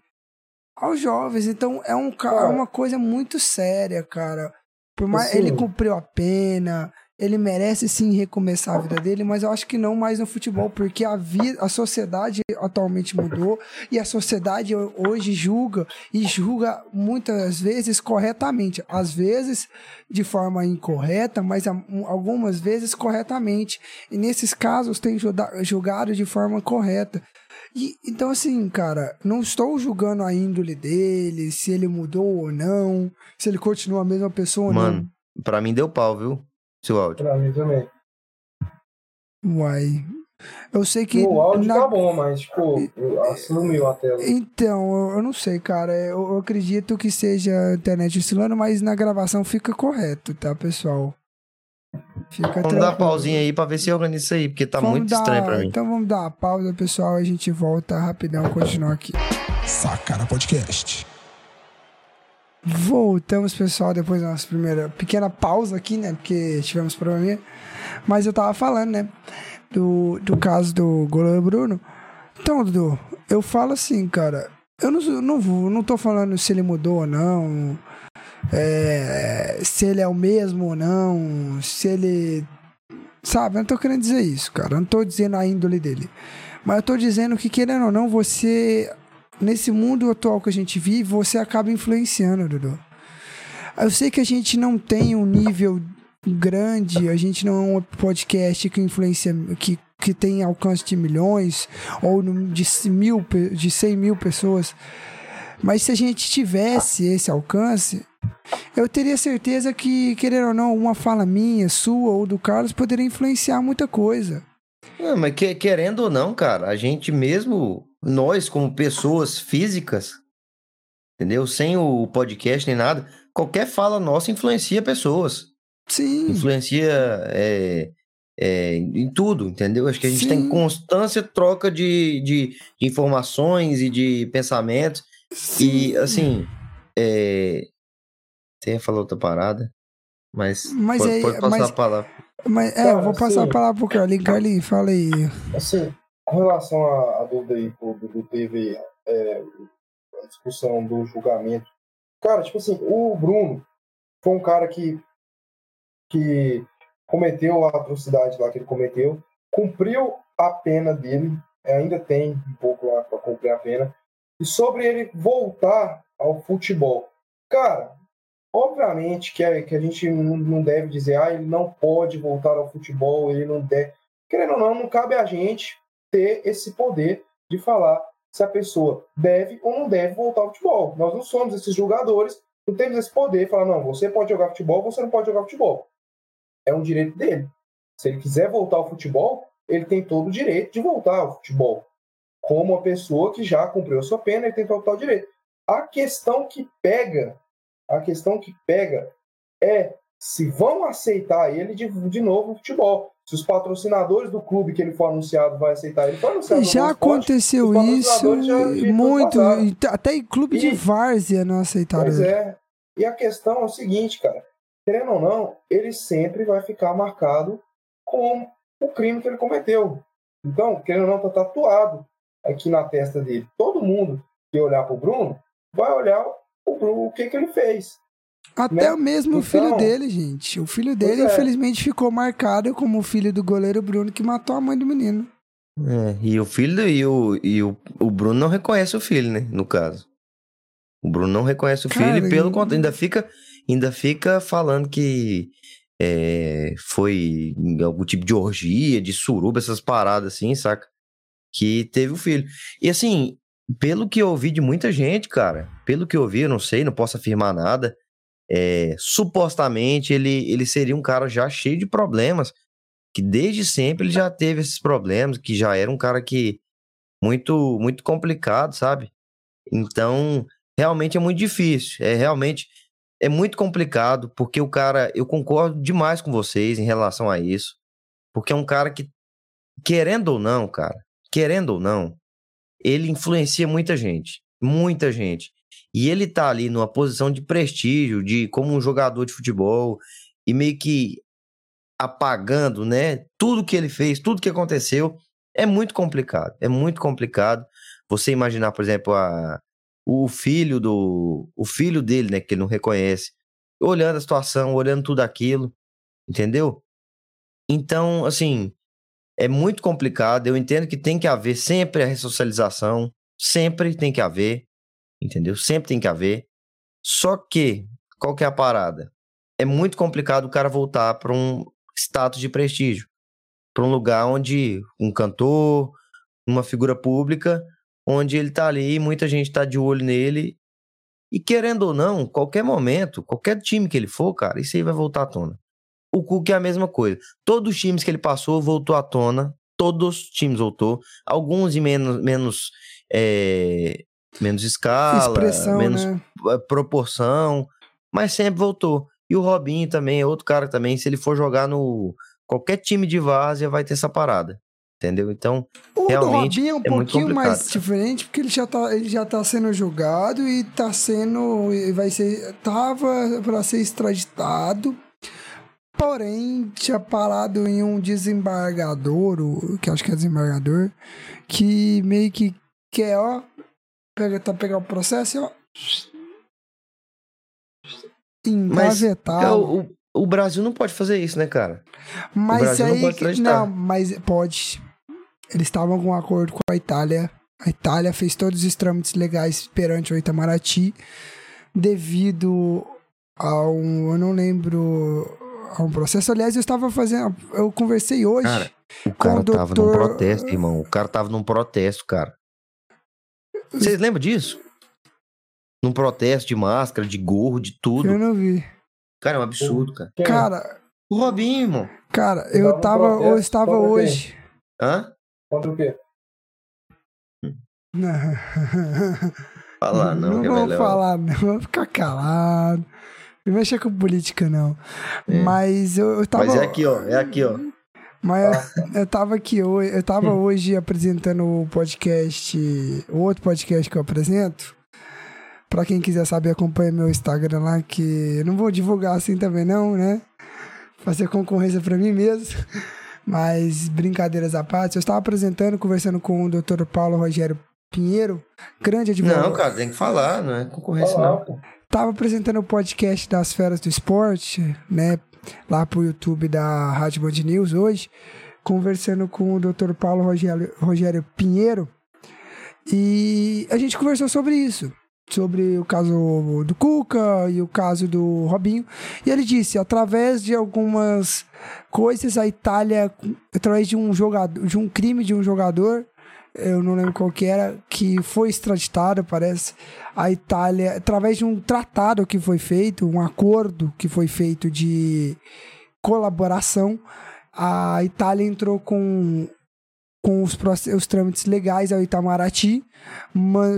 aos jovens. Então, é, um, é uma coisa muito séria, cara. Por mais Assim- ele cumpriu a pena, ele merece sim recomeçar a vida dele, mas eu acho que não mais no futebol, porque a vida, a sociedade atualmente mudou e a sociedade hoje julga e julga muitas vezes corretamente, às vezes de forma incorreta, mas algumas vezes corretamente. E nesses casos tem julga- julgado de forma correta. E, então, assim, cara, não estou julgando a índole dele, se ele mudou ou não, se ele continua a mesma pessoa ou Mano, pra mim deu pau, viu? Seu áudio. pra mim também. Uai. Eu sei que. o áudio na- tá bom, mas, tipo, eu- sumiu a tela. Então, eu- não sei, cara. Eu, eu acredito que seja a internet oscilando, mas na gravação fica correto, tá, pessoal? Fica Vamos dar tranquilo. pausinha aí pra ver se organiza isso aí, porque tá Vamos muito dar- estranho pra mim. Então vamos dar uma pausa, pessoal. A gente volta rapidão, continuar aqui. Sacana Podcast. Voltamos, pessoal, depois da nossa primeira pequena pausa aqui, né? Porque tivemos probleminha. Mas eu tava falando, né? Do, do caso do goleiro Bruno. Então, Dudu, eu falo assim, cara. Eu não, não, não tô falando se ele mudou ou não. é, se ele é o mesmo ou não. Se ele. Sabe, eu não tô querendo dizer isso, cara. Eu não tô dizendo a índole dele. Mas eu tô dizendo que, querendo ou não, você nesse mundo atual que a gente vive, você acaba influenciando, Dudu. Eu sei que a gente não tem um nível grande, a gente não é um podcast que influencia, que, que tem alcance de milhões ou de, mil, de 100 mil pessoas. Mas se a gente tivesse esse alcance, eu teria certeza que, querendo ou não, uma fala minha, sua ou do Carlos poderia influenciar muita coisa. Não, mas que, querendo ou não, cara, a gente mesmo, nós como pessoas físicas, entendeu? Sem o podcast nem nada, qualquer fala nossa influencia pessoas. Sim. Influencia é, é, em tudo, entendeu? Acho que a gente Sim. tem constância troca de, de, de, informações e de pensamentos. Sim. E, assim, é... você ia falar outra parada, mas, mas pode, é, pode passar mas, a palavra. Mas, é, eu vou passar assim, a palavra pro Carlinhos. Carlinhos, fala aí. Assim, com relação à dúvida aí que o Dudu teve, é, a discussão do julgamento. Cara, tipo assim, o Bruno foi um cara que, que cometeu a atrocidade lá que ele cometeu, cumpriu a pena dele, ainda tem um pouco lá para cumprir a pena, e sobre ele voltar ao futebol. Cara, obviamente que a, que a gente não deve dizer, ah, ele não pode voltar ao futebol, ele não deve. Querendo ou não, não cabe a gente ter esse poder de falar se a pessoa deve ou não deve voltar ao futebol. Nós não somos esses jogadores, não temos esse poder de falar, não, você pode jogar futebol, você não pode jogar futebol. É um direito dele. Se ele quiser voltar ao futebol, ele tem todo o direito de voltar ao futebol como uma pessoa que já cumpriu a sua pena e tem total direito. A questão que pega, a questão que pega é se vão aceitar ele de, de novo no futebol. Se os patrocinadores do clube que ele foi anunciado vai aceitar ele, Já aconteceu isso já, muito, até em clube e, de várzea não aceitaram pois ele. é. E a questão é o seguinte, cara, querendo ou não, ele sempre vai ficar marcado com o crime que ele cometeu. Então, querendo ou não, tá tatuado aqui na testa dele. Todo mundo que olhar para o Bruno vai olhar o, Bruno, o que, que ele fez. Até né? mesmo então, o filho dele, gente. O filho dele, é. infelizmente, ficou marcado como o filho do goleiro Bruno que matou a mãe do menino. É, e o filho e o, e o, o Bruno não reconhece o filho, né? No caso. O Bruno não reconhece o Cara, filho e pelo contrário, ainda fica, ainda fica falando que é, foi algum tipo de orgia, de suruba, essas paradas assim, saca? que teve o filho. E assim, pelo que eu ouvi de muita gente, cara, pelo que eu ouvi, eu não sei, não posso afirmar nada, é, supostamente ele, ele seria um cara já cheio de problemas, que desde sempre ele já teve esses problemas, que já era um cara que muito muito complicado, sabe? Então, realmente é muito difícil, é realmente é muito complicado, porque o cara, eu concordo demais com vocês em relação a isso, porque é um cara que querendo ou não, cara, querendo ou não, ele influencia muita gente. Muita gente. E ele tá ali numa posição de prestígio, de como um jogador de futebol, e meio que apagando, né? Tudo que ele fez, tudo que aconteceu, é muito complicado. É muito complicado. Você imaginar, por exemplo, a, o filho do. O filho dele, né? Que ele não reconhece, olhando a situação, olhando tudo aquilo, entendeu? Então, assim, é muito complicado. Eu entendo que tem que haver sempre a ressocialização, sempre tem que haver, entendeu? Sempre tem que haver. Só que, qual que é a parada? É muito complicado o cara voltar para um status de prestígio, para um lugar onde um cantor, uma figura pública, onde ele tá ali, muita gente tá de olho nele. E querendo ou não, qualquer momento, qualquer time que ele for, cara, isso aí vai voltar à tona. O Cook é a mesma coisa. Todos os times que ele passou voltou à tona. Todos os times voltou. Alguns em menos, menos, é, menos escala, Expressão, menos né? Eh, proporção, mas sempre voltou. E o Robinho também é outro cara também. Se ele for jogar no qualquer time de várzea, vai ter essa parada. Entendeu? Então, o realmente. O Robinho é um é pouquinho mais diferente, porque ele já, tá, ele já tá sendo julgado e tá sendo. Vai ser. Tava para ser extraditado Porém, tinha parado em um desembargador, que acho que é desembargador, que meio que quer, ó, pega, tá pegando o processo e, ó, engavetado. o, o Brasil não pode fazer isso, né, cara? Mas aí, não, pode não, mas pode. Eles estavam com um acordo com a Itália. A Itália fez todos os trâmites legais perante o Itamaraty devido a um, eu não lembro, a um processo. Aliás, eu estava fazendo, eu conversei hoje Cara, O cara o tava doutor... num protesto, irmão. O cara tava num protesto, cara. Vocês lembram disso? Num protesto de máscara, de gorro, de tudo. Eu não vi. Cara, é um absurdo, cara. Quem? Cara, O Robinho, irmão. cara, eu no tava, eu estava contra quem? hoje. Hã? Contra o quê? Fala não, não que é vou melhor. falar, não, vou ficar calado. Não mexa com política, não. É. Mas eu, eu tava. Mas é aqui, ó. É aqui, ó. Mas eu, eu tava aqui hoje, eu tava hoje apresentando o podcast, o outro podcast que eu apresento. Pra quem quiser saber, acompanha meu Instagram lá, que eu não vou divulgar assim também não, né? Fazer concorrência pra mim mesmo. Mas brincadeiras à parte, eu estava apresentando, conversando com o Dr. Paulo Rogério Pinheiro, grande advogado. Não, cara, tem que falar, não é concorrência, não. pô. Tava apresentando o podcast das Feras do Esporte, né? Lá pro YouTube da Rádio Band News hoje, conversando com o Dr. Paulo Rogério, Rogério Pinheiro. E a gente conversou sobre isso. Sobre o caso do Cuca e o caso do Robinho. E ele disse: através de algumas coisas, a Itália, através de um jogador, de um crime de um jogador, eu não lembro qual que era, que foi extraditado, parece. A Itália, através de um tratado que foi feito, um acordo que foi feito de colaboração, a Itália entrou com, com os, os trâmites legais ao Itamaraty,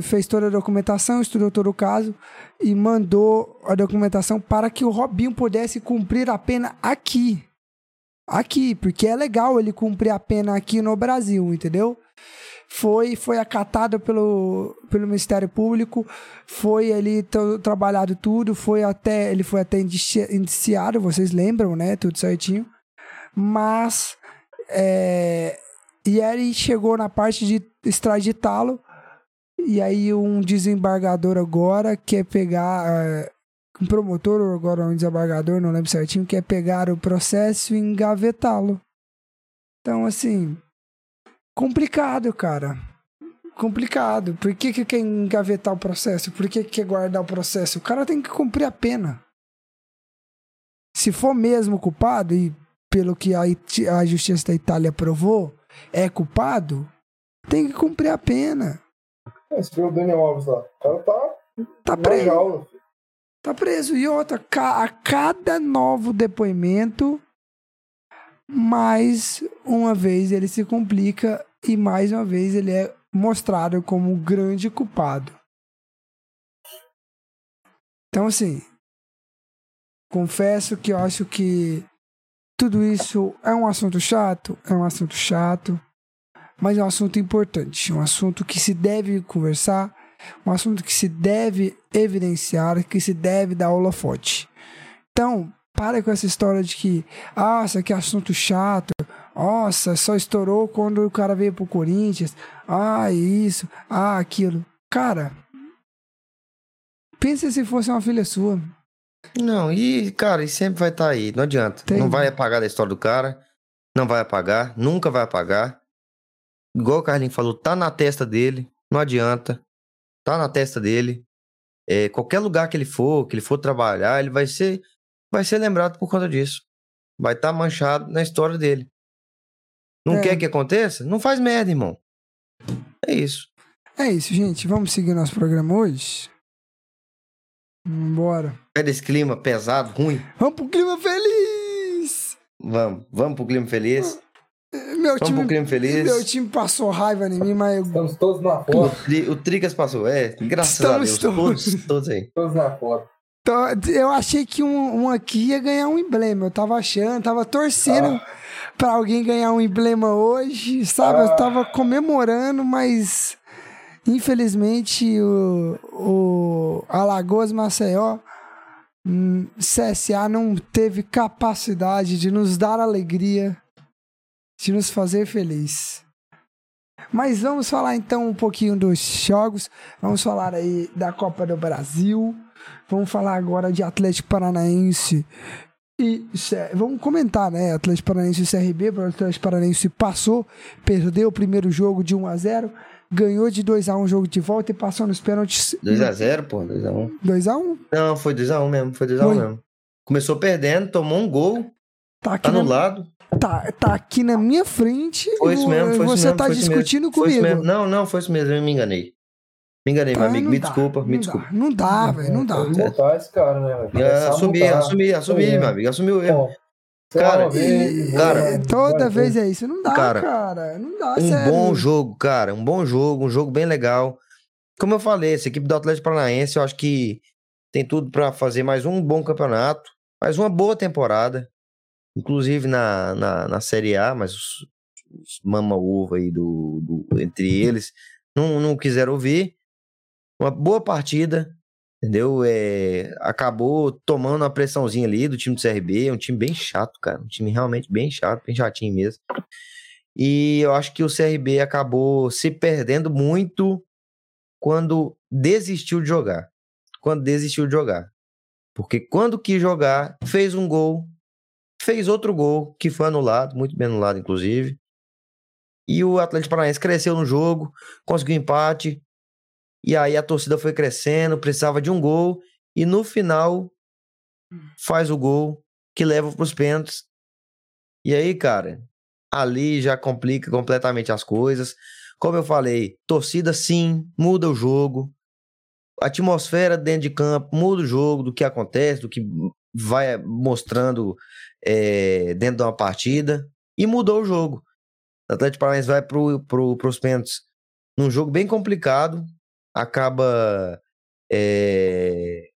fez toda a documentação, estudou todo o caso e mandou a documentação para que o Robinho pudesse cumprir a pena aqui. Aqui, porque é legal ele cumprir a pena aqui no Brasil, entendeu? Foi foi acatado pelo, pelo Ministério Público, foi ali trabalhado tudo, foi até ele foi até indici- indiciado, vocês lembram, né? Tudo certinho. Mas é, e aí chegou na parte de extraditá-lo e aí um desembargador agora quer pegar é, um promotor ou agora um desembargador, não lembro certinho, quer pegar o processo e engavetá-lo. Então assim, complicado, cara. Complicado. Por que, que quer engavetar o processo? Por que, que quer guardar o processo? O cara tem que cumprir a pena. Se for mesmo culpado, e pelo que a, a justiça da Itália provou, é culpado, tem que cumprir a pena. É, viu o Daniel Alves lá? O cara tá Tá preso. jaula. Tá preso. E outra, a cada novo depoimento, mais uma vez ele se complica e mais uma vez ele é mostrado como um grande culpado. Então, assim, confesso que eu acho que tudo isso é um assunto chato, é um assunto chato, mas é um assunto importante, um assunto que se deve conversar, um assunto que se deve evidenciar, que se deve dar holofote. Então, para com essa história de que, aqui é assunto chato, nossa, só estourou quando o cara veio pro Corinthians, ah, isso, ah, aquilo. Cara, pensa se fosse uma filha sua. Não, e, cara, e sempre vai estar aí. Não adianta. Tem. Não vai apagar da história do cara. Não vai apagar. Nunca vai apagar. Igual o Carlinhos falou, tá na testa dele. Não adianta. Tá na testa dele. É, qualquer lugar que ele for, que ele for trabalhar, ele vai ser, vai ser lembrado por conta disso. Vai estar manchado na história dele. Não É. quer que aconteça? Não faz merda, irmão. É isso. É isso, gente. Vamos seguir nosso programa hoje? Vambora. É desse clima pesado, ruim. Vamos pro clima feliz! Vamos. Vamos pro clima feliz. Meu Vamos time, pro clima feliz. meu time passou raiva em mim, mas eu Estamos todos na O, foto. tri, o Tricas passou, é, graças Estamos a Deus, todos. todos, todos aí. Todos na foto. Tô- Eu achei que um, um aqui ia ganhar um emblema. Eu tava achando, tava torcendo pra alguém ganhar um emblema hoje, sabe? Eu Ah. tava comemorando, mas infelizmente o, o Alagoas Maceió, hum, CSA não teve capacidade de nos dar alegria, de nos fazer feliz. Mas vamos falar então um pouquinho dos jogos. Vamos falar aí da Copa do Brasil. Vamos falar agora de Atlético Paranaense e vamos comentar, né? Atlético Paranaense e CRB, o Atlético Paranaense passou, perdeu o primeiro jogo de 1 a 0, ganhou de 2x1 um jogo de volta e passou nos pênaltis. 2x0, pô, 2x1. 2x1? Não, foi 2x1 mesmo, foi 2x1 Foi. mesmo. Começou perdendo, tomou um gol, Tá aqui, na, anulado. tá, tá aqui na minha frente. Foi isso mesmo, foi isso você mesmo, tá isso discutindo Foi isso comigo. mesmo. Não, não, foi isso mesmo, eu me enganei. Me enganei, meu Ah, amigo, me dá, desculpa, me não desculpa. Dá, não dá, velho, não dá. Tem que multar esse cara, né? velho? Assumi, assumi, assumi, meu amigo, assumi o erro. Cara, vez, cara, Toda vez é isso. Não dá, cara. Cara, Não dá, Um sério. bom jogo, cara, um bom jogo, um jogo bem legal. Como eu falei, essa equipe do Atlético Paranaense, eu acho que tem tudo pra fazer mais um bom campeonato, mais uma boa temporada, inclusive na, na, na Série A, mas os, os mama-uva aí do, do- entre eles não, não quiseram ouvir. Uma boa partida, entendeu? É, acabou tomando uma pressãozinha ali do time do CRB, é um time bem chato, cara, um time realmente bem chato, bem chatinho mesmo. E eu acho que o CRB acabou se perdendo muito quando desistiu de jogar. Quando desistiu de jogar. Porque quando quis jogar, fez um gol, fez outro gol, que foi anulado, muito bem anulado, inclusive. E o Atlético Paranaense cresceu no jogo, conseguiu empate. E aí a torcida foi crescendo, precisava de um gol. E no final, faz o gol que leva para os pênaltis. E aí, cara, ali já complica completamente as coisas. Como eu falei, torcida sim, muda o jogo. A atmosfera dentro de campo muda o jogo, do que acontece, do que vai mostrando eh, dentro de uma partida. E mudou o jogo. O Atlético Paranaense vai pro, pro, pros pênaltis num jogo bem complicado. Acaba eh,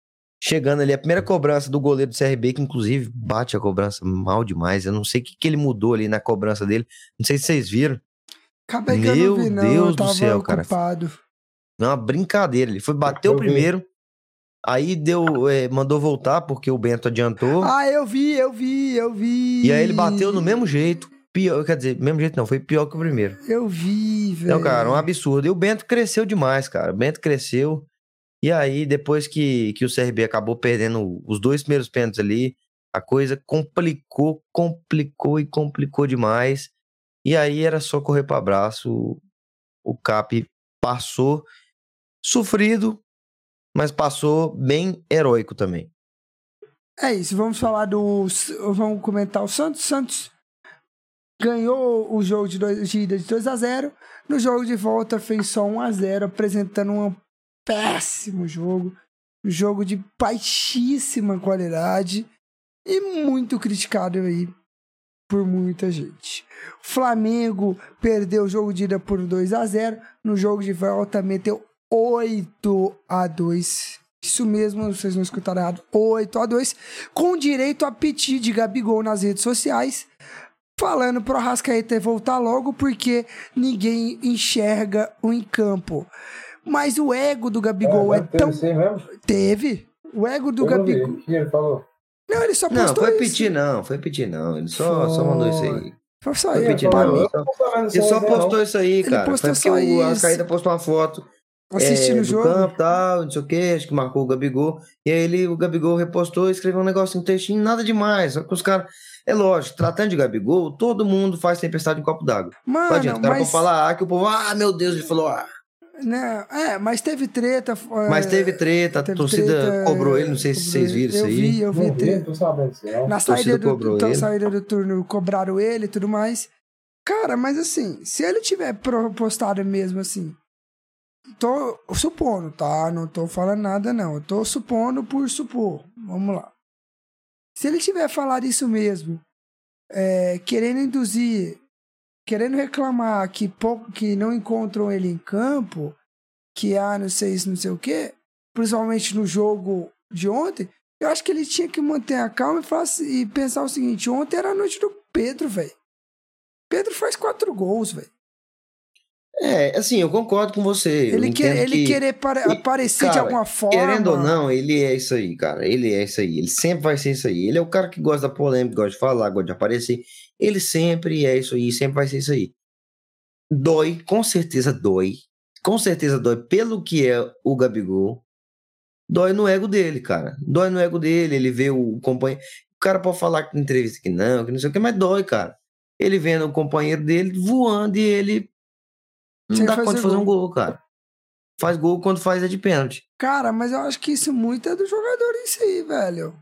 chegando ali a primeira cobrança do goleiro do CRB, que inclusive bate a cobrança mal demais. Eu não sei o que, que ele mudou ali na cobrança dele. Não sei se vocês viram. Acabei Meu não vi, não. Deus eu do céu, cara. ocupado. É uma brincadeira. Ele foi bater o vi. primeiro. Aí deu, eh, mandou voltar porque o Bento adiantou. Ah, eu vi, eu vi, eu vi. E aí ele bateu do mesmo jeito. Pior, quer dizer, mesmo jeito não, foi pior que o primeiro. Eu vi, velho. Então, cara, um absurdo. E o Bento cresceu demais, cara. O Bento cresceu. E aí, depois que, que o CRB acabou perdendo os dois primeiros pênaltis ali, a coisa complicou, complicou e complicou demais. E aí era só correr para abraço. O Cap passou sofrido, mas passou bem heróico também. É isso, vamos falar do. Vamos comentar o Santos. Santos ganhou o jogo de, dois, de ida de 2 a 0 No jogo de volta fez só 1 a 0 apresentando um péssimo jogo. Um jogo de baixíssima qualidade e muito criticado aí por muita gente. Flamengo perdeu o jogo de ida por 2 a 0 No jogo de volta meteu 8 a 2 Isso mesmo, vocês não escutaram errado. 8 a 2 com direito a pedir de Gabigol nas redes sociais, falando pro Arrascaeta voltar logo porque ninguém enxerga o em campo. Mas o ego do Gabigol é, É, tão. Teve. O ego do Eu não. Gabigol. O que ele falou? Não, ele só Não, postou foi isso. pedir não, foi pedir não. Ele só, só mandou isso aí. Foi só Foi pedir Pra não. não Ele só resenha, não. postou isso aí, Ele cara. postou Foi porque só o. Arrascaeta postou uma foto assistindo é, o jogo. campo tal, não sei o que, acho que marcou o Gabigol. E aí ele, o Gabigol repostou, escreveu um negócio, um textinho, nada demais. Só que os caras. É lógico, tratando de Gabigol, todo mundo faz tempestade em copo d'água. Não adianta, Mano, o cara mas, pode falar ah, que o povo, ah, meu Deus, ele falou, ah. né, é, mas teve treta. é, Mas teve treta, a teve torcida treta, cobrou ele, não sei se vocês viram isso eu aí. Vi, eu vi, Não vi, treta. Na saída do, então, ele. saída do turno, cobraram ele e tudo mais. Cara, mas assim, se ele tiver postado mesmo assim, tô supondo, tá? Não tô falando nada, não. Eu tô supondo por supor. Vamos lá. Se ele tiver falado isso mesmo, é, querendo induzir, querendo reclamar que, pouco, que não encontram ele em campo, que ah, não sei isso, não sei o quê, principalmente no jogo de ontem, eu acho que ele tinha que manter a calma e, falar assim- e pensar o seguinte: ontem era a noite do Pedro, velho. Pedro faz quatro gols, velho. É, assim, eu concordo com você. Ele, quer, ele que, querer e, aparecer de cara, alguma forma. Querendo ou não, ele é isso aí, cara. Ele é isso aí. Ele sempre vai ser isso aí. Ele é o cara que gosta da polêmica, gosta de falar, gosta de aparecer. Ele sempre é isso aí, sempre vai ser isso aí. Dói, com certeza dói. Com certeza dói pelo que é o Gabigol. Dói no ego dele, cara. Dói no ego dele. Ele vê o companheiro. O cara pode falar que na entrevista que não, que não sei o que, mas dói, cara. Ele vendo o companheiro dele voando e ele Não Sem dá conta de fazer um gol, cara. Faz gol quando faz é de pênalti. Cara, mas eu acho que isso muito é do jogador em si, velho.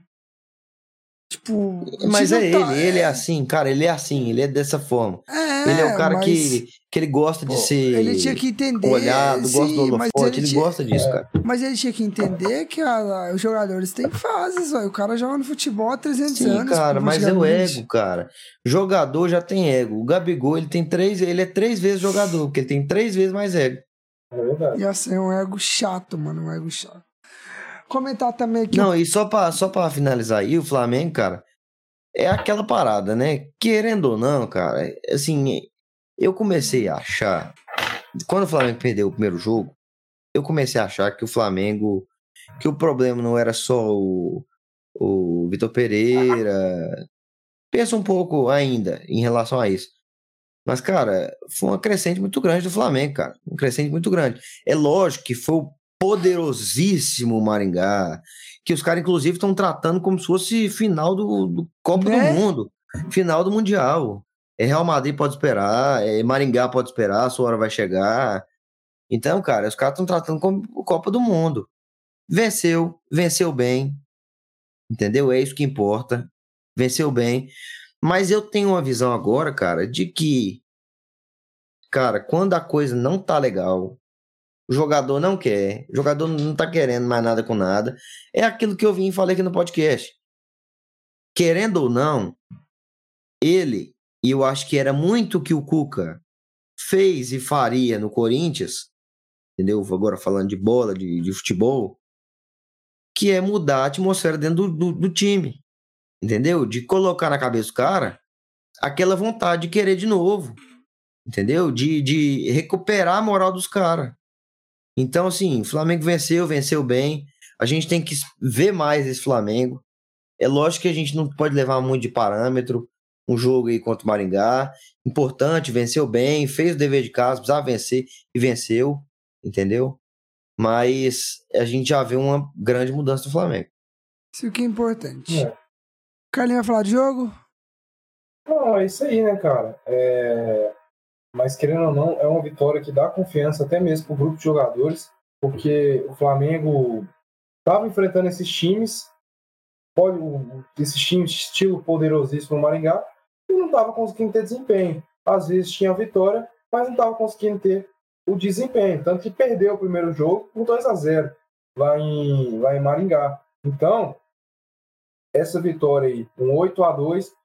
Tipo. Mas é tá- ele, ele é assim, cara, ele é assim, ele é dessa forma. É, ele é o cara mas, que, que ele gosta de pô, ser Ele tinha que entender. olhado, gosta sim, do mas holofote, ele, tinha- gosta disso, cara. Mas ele tinha que entender que a- os jogadores têm fases, velho. O cara joga no futebol há 300 Sim, anos. cara, mas é o ego, cara. Jogador já tem ego. O Gabigol, ele tem três, ele é três vezes jogador, porque ele tem três vezes mais ego. É verdade. E assim, é um ego chato, mano. Um ego chato. Comentar também aqui. Não, e só pra, só pra finalizar aí, o Flamengo, cara, é aquela parada, né? Querendo ou não, cara, assim, eu comecei a achar. Quando o Flamengo perdeu o primeiro jogo, eu comecei a achar que o Flamengo. Que o problema não era só o, o Vitor Pereira. Pensa um pouco ainda em relação a isso. Mas, cara, foi uma crescente muito grande do Flamengo, cara. Um crescente muito grande. É lógico que foi o poderosíssimo Maringá, que os caras, inclusive, estão tratando como se fosse final do, do Copa Né? do Mundo, final do Mundial. É Real Madrid pode esperar, é Maringá pode esperar, a sua hora vai chegar. Então, cara, os caras estão tratando como Copa do Mundo. Venceu, venceu bem, entendeu? É isso que importa. Venceu bem. Mas eu tenho uma visão agora, cara, de que, cara, quando a coisa não tá legal, o jogador não quer, o jogador não tá querendo mais nada com nada, é aquilo que eu vim e falei aqui no podcast. Querendo ou não, ele, e eu acho que era muito que o Cuca fez e faria no Corinthians, entendeu? Agora falando de bola, de, de futebol, que é mudar a atmosfera dentro do, do, do time, entendeu? De colocar na cabeça do cara aquela vontade de querer de novo, entendeu? De, de recuperar a moral dos caras. Então, assim, o Flamengo venceu, venceu bem. A gente tem que ver mais esse Flamengo. É lógico que a gente não pode levar muito de parâmetro. Um jogo aí contra o Maringá. Importante, venceu bem, fez o dever de casa, precisava vencer e venceu, entendeu? Mas a gente já vê uma grande mudança do Flamengo. Isso que é importante. É. Carlinhos vai falar de jogo? Não, é isso aí, né, cara? É... Mas querendo ou não, é uma vitória que dá confiança até mesmo pro grupo de jogadores, porque o Flamengo estava enfrentando esses times, pode, esses times estilo poderosíssimo Maringá, e não estava conseguindo ter desempenho. Às vezes tinha vitória, mas não estava conseguindo ter o desempenho. Tanto que perdeu o primeiro jogo por 2 a 0 lá em, lá em Maringá. Então, essa vitória aí, um 8 a 2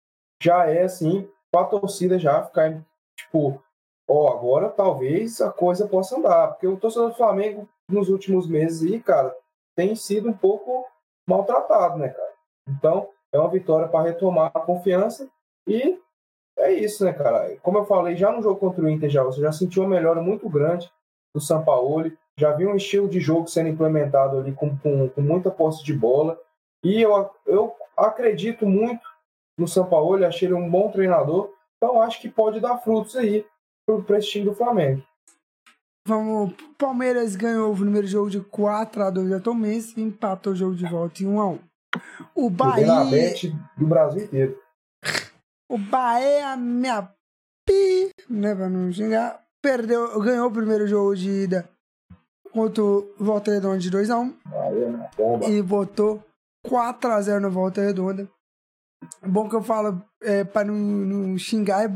já é assim, para a torcida já ficar tipo, ó, agora talvez a coisa possa andar, porque o torcedor do Flamengo nos últimos meses aí, cara, tem sido um pouco maltratado, né, cara? Então, é uma vitória para retomar a confiança e é isso, né, cara? Como eu falei, já no jogo contra o Inter, já, você já sentiu uma melhora muito grande do Sampaoli, já viu um estilo de jogo sendo implementado ali com, com, com muita posse de bola, e eu, eu acredito muito no Sampaoli, achei ele um bom treinador, então acho que pode dar frutos aí para esse time do Flamengo. Vamos. Palmeiras ganhou o primeiro jogo de 4x2 da Tomense e empatou o jogo de volta em 1x1. O Joguei na Bahia. do Brasil inteiro. O Bahia, minha pi, né, pra não xingar, perdeu, ganhou o primeiro jogo de ida contra o Volta Redonda de 2x1 Aí, né? Bomba. e botou 4x0 no Volta Redonda. Bom que eu falo, é, pra não, não xingar, é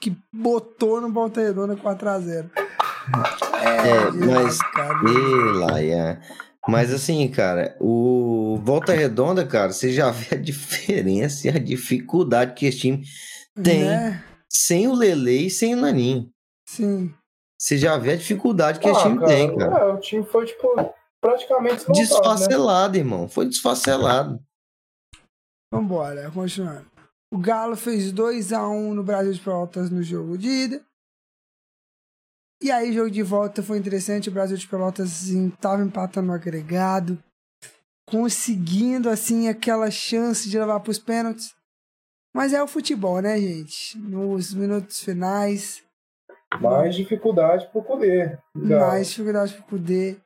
que botou no Volta Redonda 4x0. É, de mas- Ê, Laia. Mas assim, cara, o Volta Redonda, cara, você já vê a diferença e a dificuldade que esse time tem Né? sem o Lele e sem o Naninho. Sim. Você já vê a dificuldade que esse Ah, time cara, tem, cara. é, o time foi, tipo, praticamente né? Desfacelado, irmão. Foi desfacelado. Vambora, continuando. O Galo fez 2x1 no Brasil de Pelotas no jogo de ida. E aí, jogo de volta foi interessante. O Brasil de Pelotas estava empatando no agregado, conseguindo assim aquela chance de levar para os pênaltis. Mas é o futebol, né, gente? Nos minutos finais, Mais dificuldade pro poder. mais dificuldade para poder.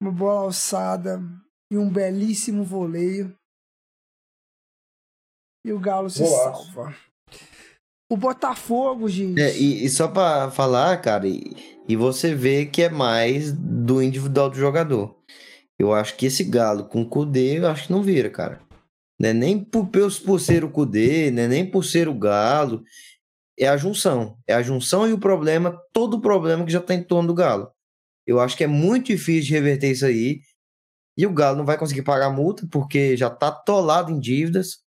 Uma bola alçada e um belíssimo voleio. E o Galo se Golaço. salva. O Botafogo, gente. É, e, e só pra falar, cara, e, E você vê que é mais do individual do jogador. Eu acho que esse Galo com o Kudê, eu acho que não vira, cara. Não é nem por, por ser o Kudê, não é nem por ser o Galo. É a junção. É a junção e o problema, todo o problema que já está em torno do Galo. Eu acho que é muito difícil de reverter isso aí. E o Galo não vai conseguir pagar a multa porque já está atolado em dívidas.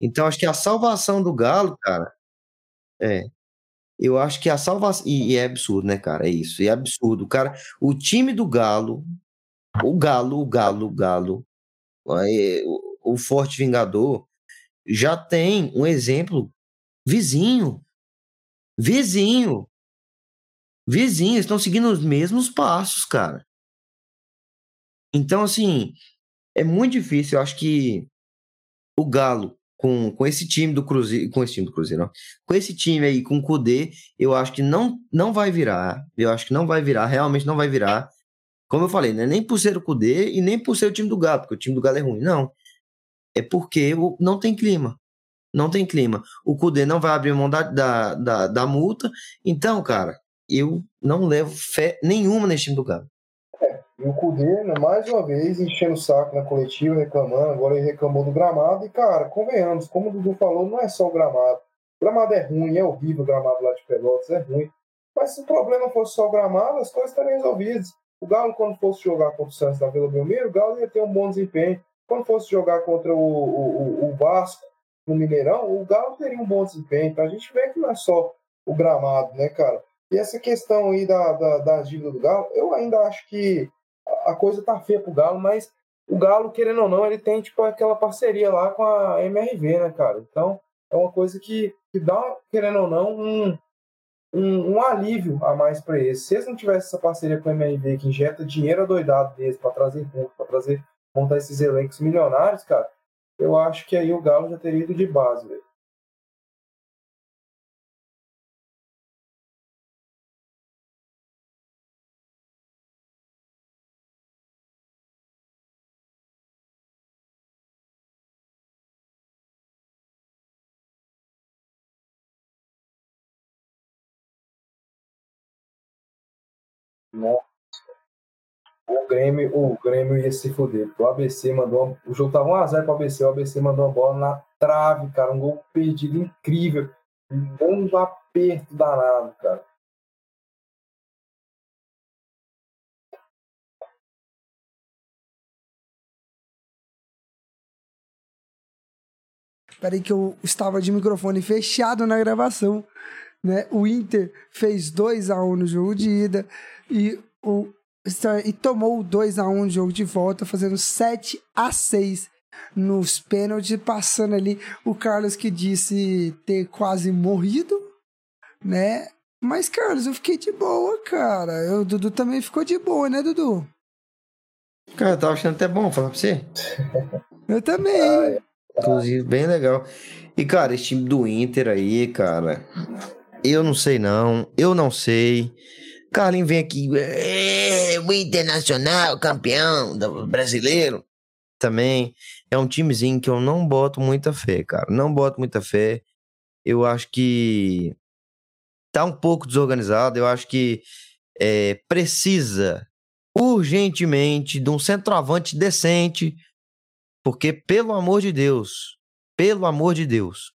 Então acho que a salvação do Galo, cara, é. Eu acho que a salvação. E, e, é absurdo, né, cara? É isso. É absurdo. Cara, o time do Galo, o Galo, o Galo, o Galo, o, o Forte Vingador, já tem um exemplo vizinho. Vizinho. Vizinho, estão seguindo os mesmos passos, cara. Então, assim, é muito difícil. Eu acho que o Galo com, com esse time do Cruzeiro, com esse time do Cruzeiro, com esse time aí, com o Kudê, eu acho que não, não vai virar. Eu acho que não vai virar, realmente não vai virar. Como eu falei, né? nem por ser o Kudê e nem por ser o time do Galo, porque o time do Galo é ruim. Não. É porque não tem clima. Não tem clima. O Kudê não vai abrir mão da, da, da, da multa. Então, cara, eu não levo fé nenhuma nesse time do Galo. O Cudê, né, mais uma vez, enchendo o saco na coletiva, reclamando. Agora ele reclamou do gramado. E, cara, convenhamos, como o Dudu falou, não é só o gramado. O gramado é ruim, é horrível o gramado lá de Pelotas, é ruim. Mas se o problema fosse só o gramado, as coisas estariam resolvidas. O Galo, quando fosse jogar contra o Santos na Vila Belmiro, o Galo ia ter um bom desempenho. Quando fosse jogar contra o, o, o Vasco no Mineirão, o Galo teria um bom desempenho. Então a gente vê que não é só o gramado, né, cara? E essa questão aí da, da, da dívida do Galo, eu ainda acho que a coisa tá feia pro Galo, mas o Galo, querendo ou não, ele tem tipo aquela parceria lá com a MRV, né, cara? Então é uma coisa que, que dá, querendo ou não, um, um, um alívio a mais para eles. Se eles não tivessem essa parceria com a MRV que injeta dinheiro adoidado deles para trazer ponto, para trazer montar esses elencos milionários, cara, eu acho que aí o Galo já teria ido de base, velho. O Grêmio, o Grêmio ia se fuder. O ABC mandou. O jogo tava 1x0 pro ABC. O ABC mandou uma bola na trave, cara. Um gol perdido incrível. Um aperto danado, cara. Peraí que eu estava de microfone fechado na gravação. Né? O Inter fez 2 a 1 um no jogo de ida e, o, e tomou 2 a 1 um no jogo de volta, fazendo 7 a 6 nos pênaltis, passando ali o Carlos que disse ter quase morrido, né? Mas, Carlos, eu fiquei de boa, cara. O Dudu também ficou de boa, né, Dudu? Cara, eu tava achando até bom falar pra você. eu também. Inclusive, bem legal. E, cara, esse time do Inter aí, cara, eu não sei não, eu não sei. Carlinhos vem aqui, é, o Internacional, campeão brasileiro. Também é um timezinho que eu não boto muita fé, cara. Não boto muita fé. Eu acho que tá um pouco desorganizado. Eu acho que é, precisa urgentemente de um centroavante decente. Porque, pelo amor de Deus, pelo amor de Deus,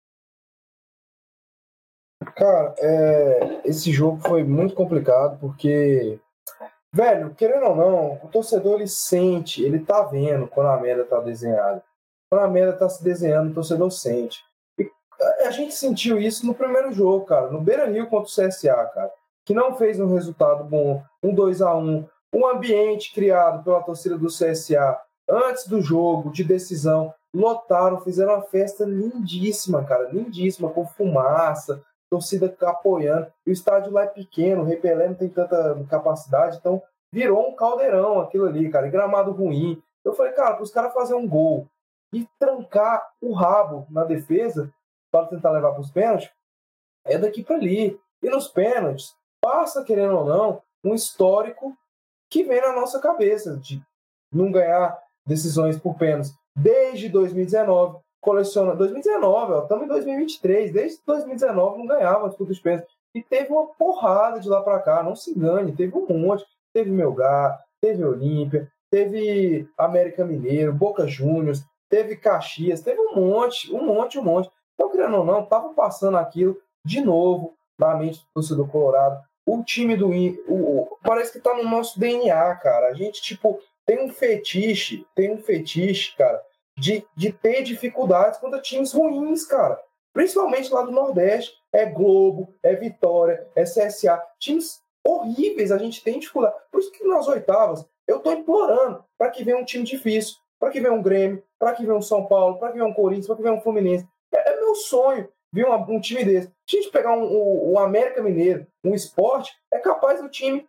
Cara, é, esse jogo foi muito complicado porque, velho, querendo ou não, o torcedor ele sente, ele tá vendo quando a merda tá desenhada. Quando a merda tá se desenhando, o torcedor sente. E a gente sentiu isso no primeiro jogo, cara, no Beira Rio contra o CSA, cara, que não fez um resultado bom, um 2 a 1 um ambiente criado pela torcida do CSA antes do jogo, de decisão, lotaram, fizeram uma festa lindíssima, cara, lindíssima, com fumaça, torcida apoiando. E o estádio lá é pequeno, o Rei Pelé não tem tanta capacidade, então virou um caldeirão aquilo ali, cara, e gramado ruim. Eu falei, cara, para os caras fazer um gol e trancar o rabo na defesa para tentar levar para os pênaltis, é daqui para ali. E nos pênaltis, passa, querendo ou não, um histórico que vem na nossa cabeça de não ganhar decisões por pênaltis desde 2019 coleciona. 2019, ó, estamos em 2023. Desde 2019 não ganhava disputa de pênalti. E teve uma porrada de lá para cá, não se engane, teve um monte. Teve Melgar, teve Olímpia, teve América Mineiro, Boca Juniors, teve Caxias, teve um monte, um monte, um monte. Então, querendo ou não, tava passando aquilo de novo na mente do torcedor colorado. O time do o, o, parece que tá no nosso DNA, cara. A gente, tipo, tem um fetiche, tem um fetiche, cara, de, de ter dificuldades contra times ruins, cara. Principalmente lá do Nordeste. É Globo, é Vitória, é CSA. Times horríveis a gente tem dificuldade. Por isso que nas oitavas eu tô implorando para que venha um time difícil, para que venha um Grêmio, para que venha um São Paulo, para que venha um Corinthians, para que venha um Fluminense. É, é meu sonho ver um, um, time desse. Se a gente pegar um, um, um América Mineiro, um esporte, é capaz do time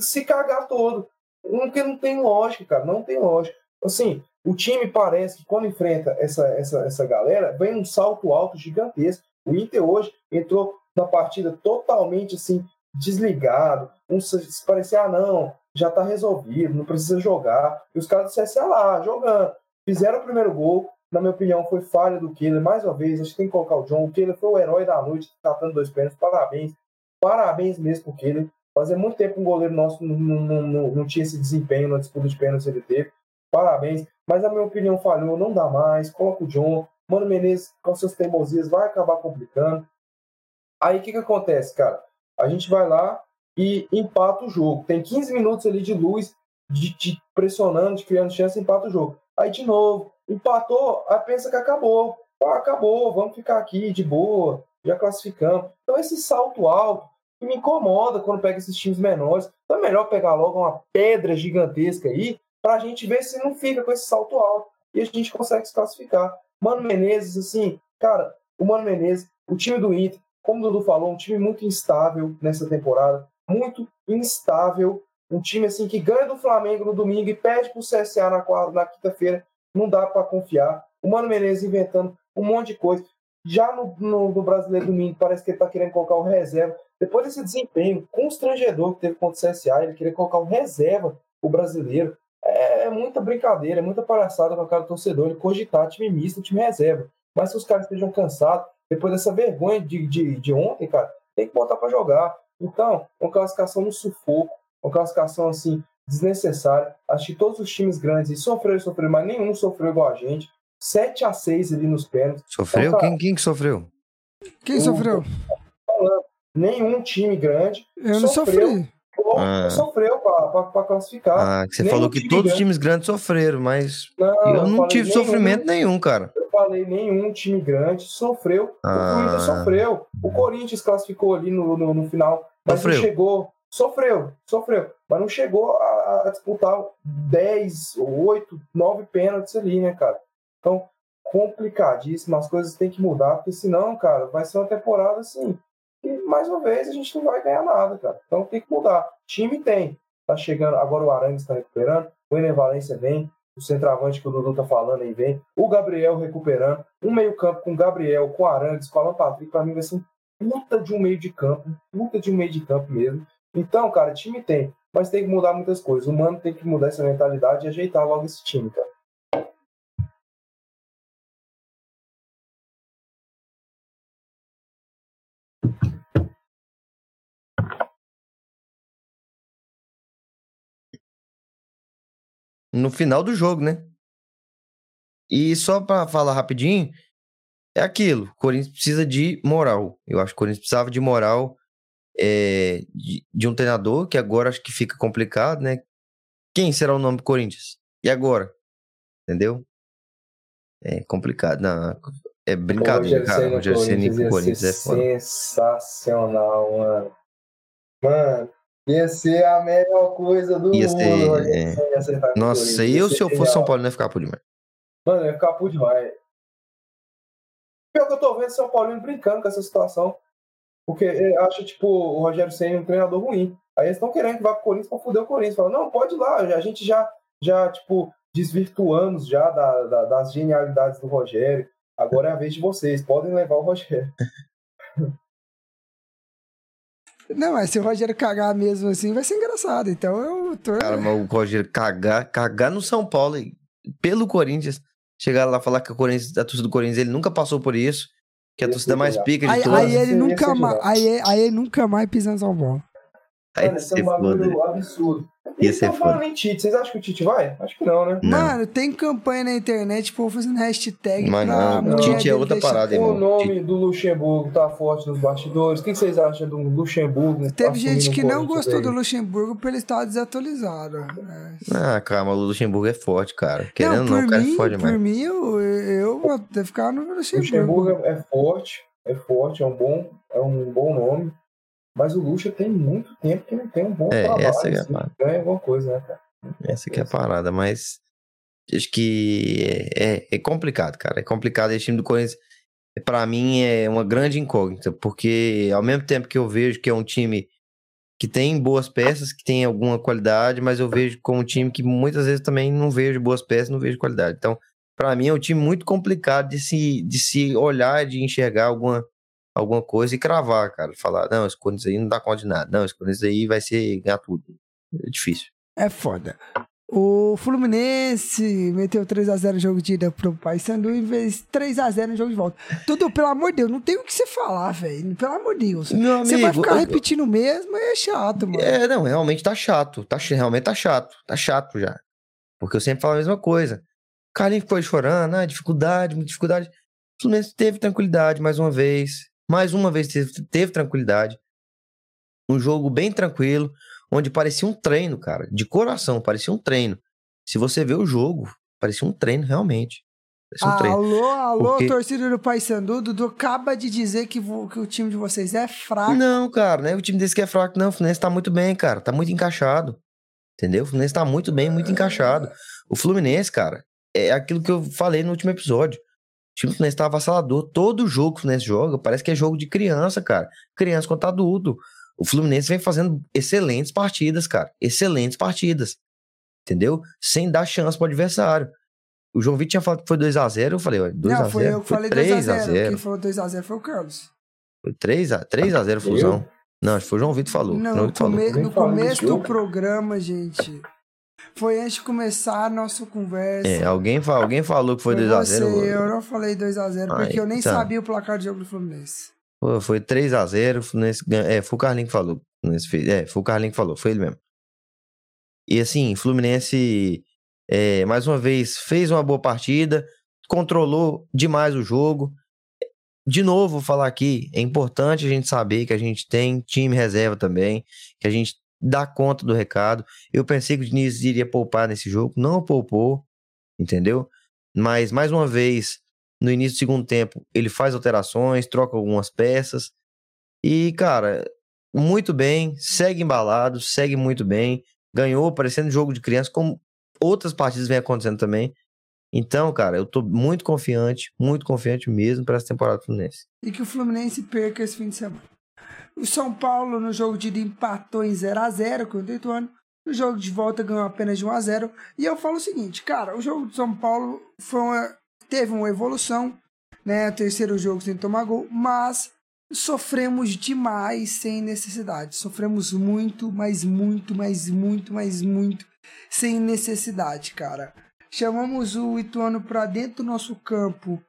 se cagar todo. Porque não tem lógica, cara. Não tem lógica. Assim, o time parece que quando enfrenta essa, essa, essa galera, vem um salto alto gigantesco. O Inter hoje entrou na partida totalmente assim, desligado. Um, se parecia, ah, não, já tá resolvido, não precisa jogar. E os caras do CSA lá, jogando. Fizeram o primeiro gol, na minha opinião, foi falha do Keller. Mais uma vez, acho que tem que colocar o John. O Keller foi o herói da noite, catando dois pênaltis. Parabéns. Parabéns mesmo pro Keller. Fazia muito tempo um goleiro nosso não, não, não, não tinha esse desempenho na disputa de pênaltis ele teve. Parabéns. Mas a minha opinião falhou, não dá mais. Coloca o John. Mano Menezes, com suas teimosias, vai acabar complicando. Aí o que, que acontece, cara? A gente vai lá e empata o jogo. Tem 15 minutos ali de luz, de, de pressionando, de criando chance, empata o jogo. Aí de novo, empatou, aí pensa que acabou. Ah, acabou, vamos ficar aqui de boa, já classificamos. Então esse salto alto que me incomoda quando pega esses times menores. Então é melhor pegar logo uma pedra gigantesca aí para a gente ver se não fica com esse salto alto e a gente consegue se classificar. Mano Menezes, assim, cara, o Mano Menezes, o time do Inter, como o Dudu falou, um time muito instável nessa temporada, muito instável. Um time assim que ganha do Flamengo no domingo e perde pro CSA na, na quinta-feira. Não dá para confiar. O Mano Menezes inventando um monte de coisa. Já no, no, no Brasileiro Domingo, parece que ele está querendo colocar o reserva. Depois desse desempenho constrangedor que teve contra o CSA, ele queria colocar o reserva, o brasileiro. É, muita brincadeira, é muita palhaçada com a cara do torcedor ele cogitar time misto, time reserva. Mas se os caras estejam cansados, depois dessa vergonha de, de, de ontem, cara, tem que botar para jogar. Então, uma classificação no sufoco, uma classificação assim, desnecessária. Acho que todos os times grandes sofreram e sofreram, mas nenhum sofreu igual a gente. 7 a 6 ali nos pênaltis. Sofreu? Então, quem, quem que sofreu? Quem o, sofreu? Nenhum time grande. Eu não sofreu, Ah. Sofreu para classificar. Ah, você nenhum falou que todos os times grandes sofreram, mas não, eu não tive nenhum, sofrimento nenhum, cara. Eu falei, nenhum time grande sofreu. Ah. O Corinthians sofreu. O Corinthians classificou ali no, no, no final, mas sofreu. não chegou. Sofreu, sofreu. Mas não chegou a, a disputar 10, 8, 9 pênaltis ali, né, cara? Então, complicadíssimo, as coisas têm que mudar, porque senão, cara, vai ser uma temporada assim. E mais uma vez a gente não vai ganhar nada, cara. Então tem que mudar. Time tem. Tá chegando, agora o Arangues está recuperando, o Ener Valência vem, o centroavante que o Dudu tá falando aí vem, o Gabriel recuperando, um meio-campo com o Gabriel, com o Arangues, com o Alan Patrick, pra mim vai ser um puta de um meio de campo, puta de um meio de campo mesmo. Então, cara, time tem, mas tem que mudar muitas coisas. O mano tem que mudar essa mentalidade e ajeitar logo esse time, cara. No final do jogo, né? E só para falar rapidinho, é aquilo. O Corinthians precisa de moral. Eu acho que o Corinthians precisava de moral é, de, de, um treinador, que agora acho que fica complicado, né? Quem será o nome do Corinthians? E agora? Entendeu? É complicado. Não, é brincadeira, cara. O Rogério Ceni com o Corinthians é foda. Sensacional, mano. Mano, Ia ser a melhor coisa do ia mundo. Ser, é... Nossa, eu se eu fosse São Paulo, não ia ficar por demais. Mano, ia ficar por demais. Pior que eu tô vendo São Paulo brincando com essa situação. Porque acha, tipo, o Rogério Senna um treinador ruim. Aí eles estão querendo que vá pro Corinthians pra fuder o Corinthians. Falam, não, pode ir lá. A gente já, já tipo, desvirtuamos já da, da, das genialidades do Rogério. Agora é a vez de vocês. Podem levar o Rogério. Não, mas se o Rogério cagar mesmo assim, vai ser engraçado. Então eu tô. Cara, mas o Rogério cagar, cagar no São Paulo, pelo Corinthians, chegar lá falar que o Corinthians, a torcida do Corinthians, ele nunca passou por isso. Que a torcida mais pica de Aí, todas. aí ele nunca mais, aí, aí ele nunca mais pisa em São Paulo. Aí Mano, esse é um bagulho absurdo. E ser estão falando foda. em Tite. Vocês acham que o Tite vai? Acho que não, né? Não. Mano, tem campanha na internet, pô, fazendo hashtag Mas pra não, mulher Tite é outra parada, O irmão. nome do Luxemburgo tá forte nos bastidores. O que vocês acham do Luxemburgo? Teve gente o que não gostou do Luxemburgo por ele estar desatualizado. É. Ah, calma, o Luxemburgo é forte, cara. Querendo ou por não, o cara mim, é forte por demais. mim, eu, eu vou até ficar no O Luxemburgo. Luxemburgo é é forte, é forte, é um bom, é um bom nome. Mas o Luxa tem muito tempo que não tem um bom É, trabalho. essa é a assim, parada. ganha alguma coisa, né, cara? Essa que é a parada, mas acho que é, é- é complicado, cara. É complicado esse time do Corinthians. Pra mim é uma grande incógnita, porque ao mesmo tempo que eu vejo que é um time que tem boas peças, que tem alguma qualidade, mas eu vejo como um time que muitas vezes também não vejo boas peças, não vejo qualidade. Então, pra mim é um time muito complicado de se, de se olhar, de enxergar alguma, alguma coisa e cravar, cara. Falar, não, esse Corinthians aí não dá conta de nada. Não, esse Corinthians aí vai ser ganhar tudo. É difícil. É foda. O Fluminense meteu 3x0 no jogo de ida pro Paysandu e fez 3x0 no jogo de volta. Tudo, pelo amor de Deus, não tem o que você falar, velho. Pelo amor de Deus. Meu Você vai amigo, ficar eu- repetindo mesmo, é chato, mano. É, não, realmente tá chato. Tá, realmente tá chato. Tá chato já. Porque eu sempre falo a mesma coisa. O Carlinhos ficou chorando, ah, dificuldade, muita dificuldade. O Fluminense teve tranquilidade mais uma vez. Mais uma vez teve, teve tranquilidade. Um jogo bem tranquilo, onde parecia um treino, cara. De coração, parecia um treino. Se você vê o jogo, parecia um treino, realmente. Um treino. Alô, alô, Porque- torcida do Paysandu. Dudu acaba de dizer que, que o time de vocês é fraco. Não, cara, não é o time desse que é fraco, não. O Fluminense tá muito bem, cara. Tá muito encaixado. Entendeu? O Fluminense tá muito bem, muito encaixado. O Fluminense, cara, é aquilo que eu falei no último episódio. O time do Fluminense tá avassalador. Todo jogo que o Fluminense joga parece que é jogo de criança, cara. Criança contra adulto. O Fluminense vem fazendo excelentes partidas, cara. Excelentes partidas. Entendeu? Sem dar chance pro adversário. O João Vitor tinha falado que foi 2x0. Eu falei, ó, 2x0. Não, foi eu que falei 2x0. 3x0. Quem falou 2x0 foi o Carlos. Foi 3x0 3x0 Fusão. Não, acho que foi o João Vitor que falou. Não, João no, Vitor falou. no começo do jogo. programa, gente. Foi antes de começar a nossa conversa. É, alguém, alguém falou que foi Foi 2x0. você, eu não falei 2x0, Aí, porque eu nem tá. sabia o placar do jogo do Fluminense. Pô, Foi 3x0, o Fluminense É, foi o Carlinhos que falou. fez- É, foi o Carlinhos que falou, foi ele mesmo. E assim, Fluminense, é, mais uma vez, fez uma boa partida, controlou demais o jogo. De novo, vou falar aqui, é importante a gente saber que a gente tem time reserva também, que a gente dá conta do recado. Eu pensei que o Diniz iria poupar nesse jogo, não poupou, entendeu? Mas, mais uma vez, no início do segundo tempo, ele faz alterações, troca algumas peças. E, cara, muito bem, segue embalado, segue muito bem. Ganhou, parecendo jogo de criança, como outras partidas vem acontecendo também. Então, cara, eu tô muito confiante, muito confiante mesmo para essa temporada do Fluminense. E que o Fluminense perca esse fim de semana. O São Paulo, no jogo de ida, empatou em 0x0 com o Ituano. No jogo de volta, ganhou apenas de 1x0. E eu falo o seguinte, cara, o jogo do São Paulo foi uma- teve uma evolução, né? O terceiro jogo sem tomar gol, mas sofremos demais sem necessidade. Sofremos muito, mas muito, mas muito, mas muito sem necessidade, cara. Chamamos o Ituano para dentro do nosso campo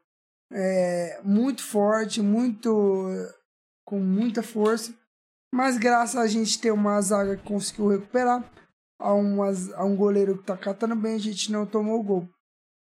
é, muito forte, muito com muita força, mas graças a gente ter uma zaga que conseguiu recuperar, a, umas, a um goleiro que tá catando bem, a gente não tomou o gol.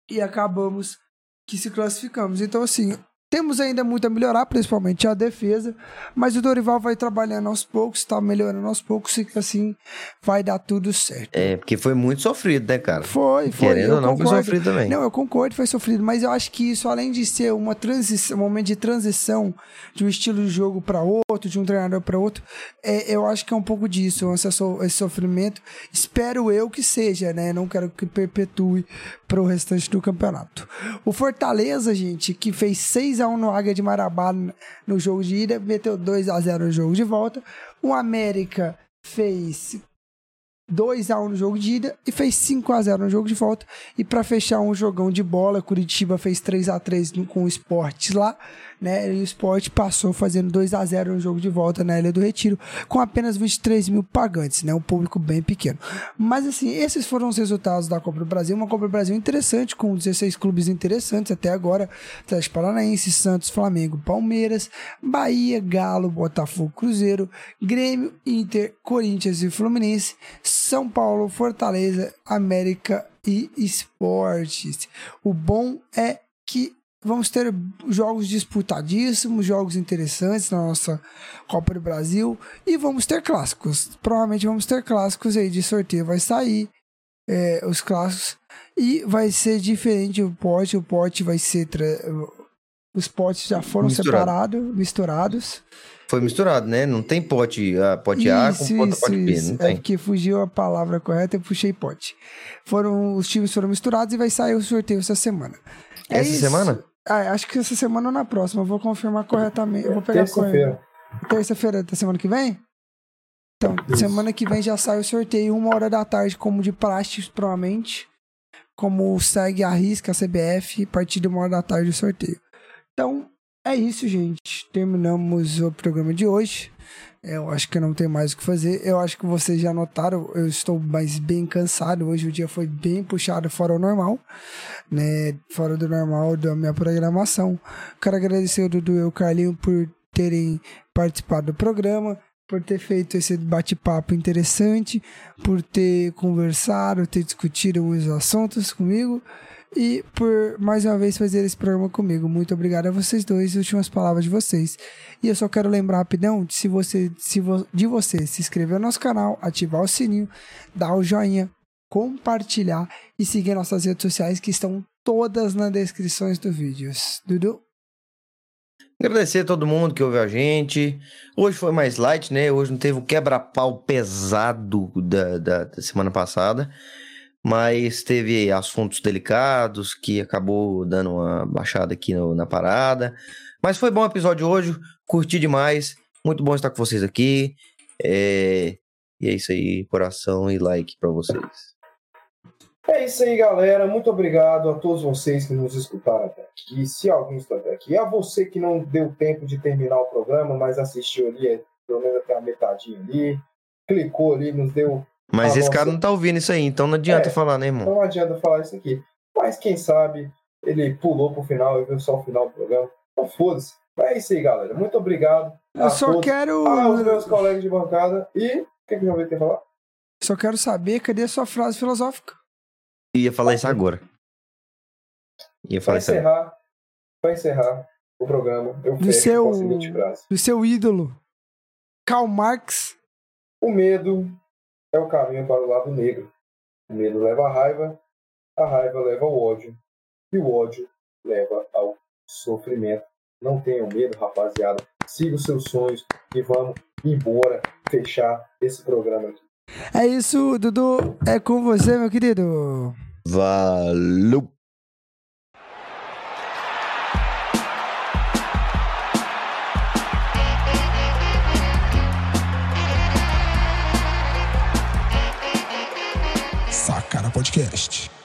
E acabamos que se classificamos. Então, assim, temos ainda muito a melhorar, principalmente a defesa, mas o Dorival vai trabalhando aos poucos, tá melhorando aos poucos e assim vai dar tudo certo. É, porque foi muito sofrido, né, cara? Foi, foi. Querendo ou não, concordo. foi sofrido também. Não, eu concordo, foi sofrido, mas eu acho que isso, além de ser uma transição, um momento de transição de um estilo de jogo para outro, de um treinador para outro, é, eu acho que é um pouco disso, esse sofrimento. Espero eu que seja, né? Não quero que perpetue para o restante do campeonato. O Fortaleza, gente, que fez seis no Águia de Marabá no jogo de ida, meteu 2x0 no jogo de volta. O América fez 2 a 1 no jogo de ida e fez 5 a 0 no jogo de volta. E para fechar um jogão de bola, Curitiba fez 3 a 3 com o Sport lá, né? E o Sport passou fazendo 2 a 0 no jogo de volta na Ilha do Retiro, com apenas 23 mil pagantes, né? Um público bem pequeno. Mas assim, esses foram os resultados da Copa do Brasil, uma Copa do Brasil interessante, com 16 clubes interessantes até agora: Atlético Paranaense, Santos, Flamengo, Palmeiras, Bahia, Galo, Botafogo, Cruzeiro, Grêmio, Inter, Corinthians e Fluminense. São Paulo, Fortaleza, América e Esportes. O bom é que vamos ter jogos disputadíssimos, jogos interessantes na nossa Copa do Brasil e vamos ter clássicos. Provavelmente vamos ter clássicos aí de sorteio. Vai sair é, os clássicos e vai ser diferente o pote. O pote vai ser. Os potes já foram Misturado. separados, misturados. Foi misturado, né? Não tem pote, a pote A com pote, pote B, não É tem. porque fugiu a palavra correta, eu puxei pote. Foram, os times foram misturados e vai sair o sorteio essa semana. É Essa isso. semana? Ah, acho que essa semana ou na próxima. Eu vou confirmar corretamente. Eu vou pegar Terça-feira. Terça-feira da semana que vem? Então, semana que vem já sai o sorteio, uma hora da tarde, como de praxe, provavelmente. Como segue a risca, a CBF, a partir de uma hora da tarde o sorteio. Então, é isso, gente. Terminamos o programa de hoje. Eu acho que não tem mais o que fazer. Eu acho que vocês já notaram, eu estou mais bem cansado. Hoje o dia foi bem puxado fora o normal, né? Fora do normal da minha programação. Quero agradecer o Dudu e o Carlinho por terem participado do programa, por ter feito esse bate-papo interessante, por ter conversado, ter discutido os assuntos comigo e por mais uma vez fazer esse programa comigo. Muito obrigado a vocês dois. Últimas palavras de vocês. E eu só quero lembrar rapidão de se você, se vo- de você se inscrever no nosso canal, ativar o sininho, dar o joinha, compartilhar e seguir nossas redes sociais que estão todas nas descrições do vídeo. Dudu? Agradecer a todo mundo que ouviu a gente. Hoje foi mais light, né? Hoje não teve o quebra-pau pesado da, da, da semana passada. Mas teve assuntos delicados que acabou dando uma baixada aqui no- na parada. Mas foi bom o episódio hoje. Curti demais. Muito bom estar com vocês aqui. É, E é isso aí. Coração e like pra vocês. É isso aí, galera. Muito obrigado a todos vocês que nos escutaram até aqui. Se alguém está até aqui, a você que não deu tempo de terminar o programa, mas assistiu ali, é, pelo menos até a metadinha ali, clicou ali, nos deu. Mas Ah, esse cara não tá ouvindo isso aí, então não adianta É. falar, né, irmão? Não adianta falar isso aqui. Mas quem sabe ele pulou pro final e viu só o final do programa. Então foda-se. Mas é isso aí, galera. Muito obrigado. Eu só todos, quero. aos meus colegas de bancada. E o que, que o João Vitor quer falar? Só quero saber cadê a sua frase filosófica. Ia falar isso agora. Ia falar isso agora. encerrar, para encerrar o programa, eu Do seu- com a seguinte frase. Do seu ídolo, Karl Marx. O medo é o caminho para o lado negro. O medo leva à raiva, a raiva leva ao ódio, e o ódio leva ao sofrimento. Não tenham medo, rapaziada. Siga os seus sonhos e vamos embora fechar esse programa aqui. É isso, Dudu. É com você, meu querido. Valeu! Podcast.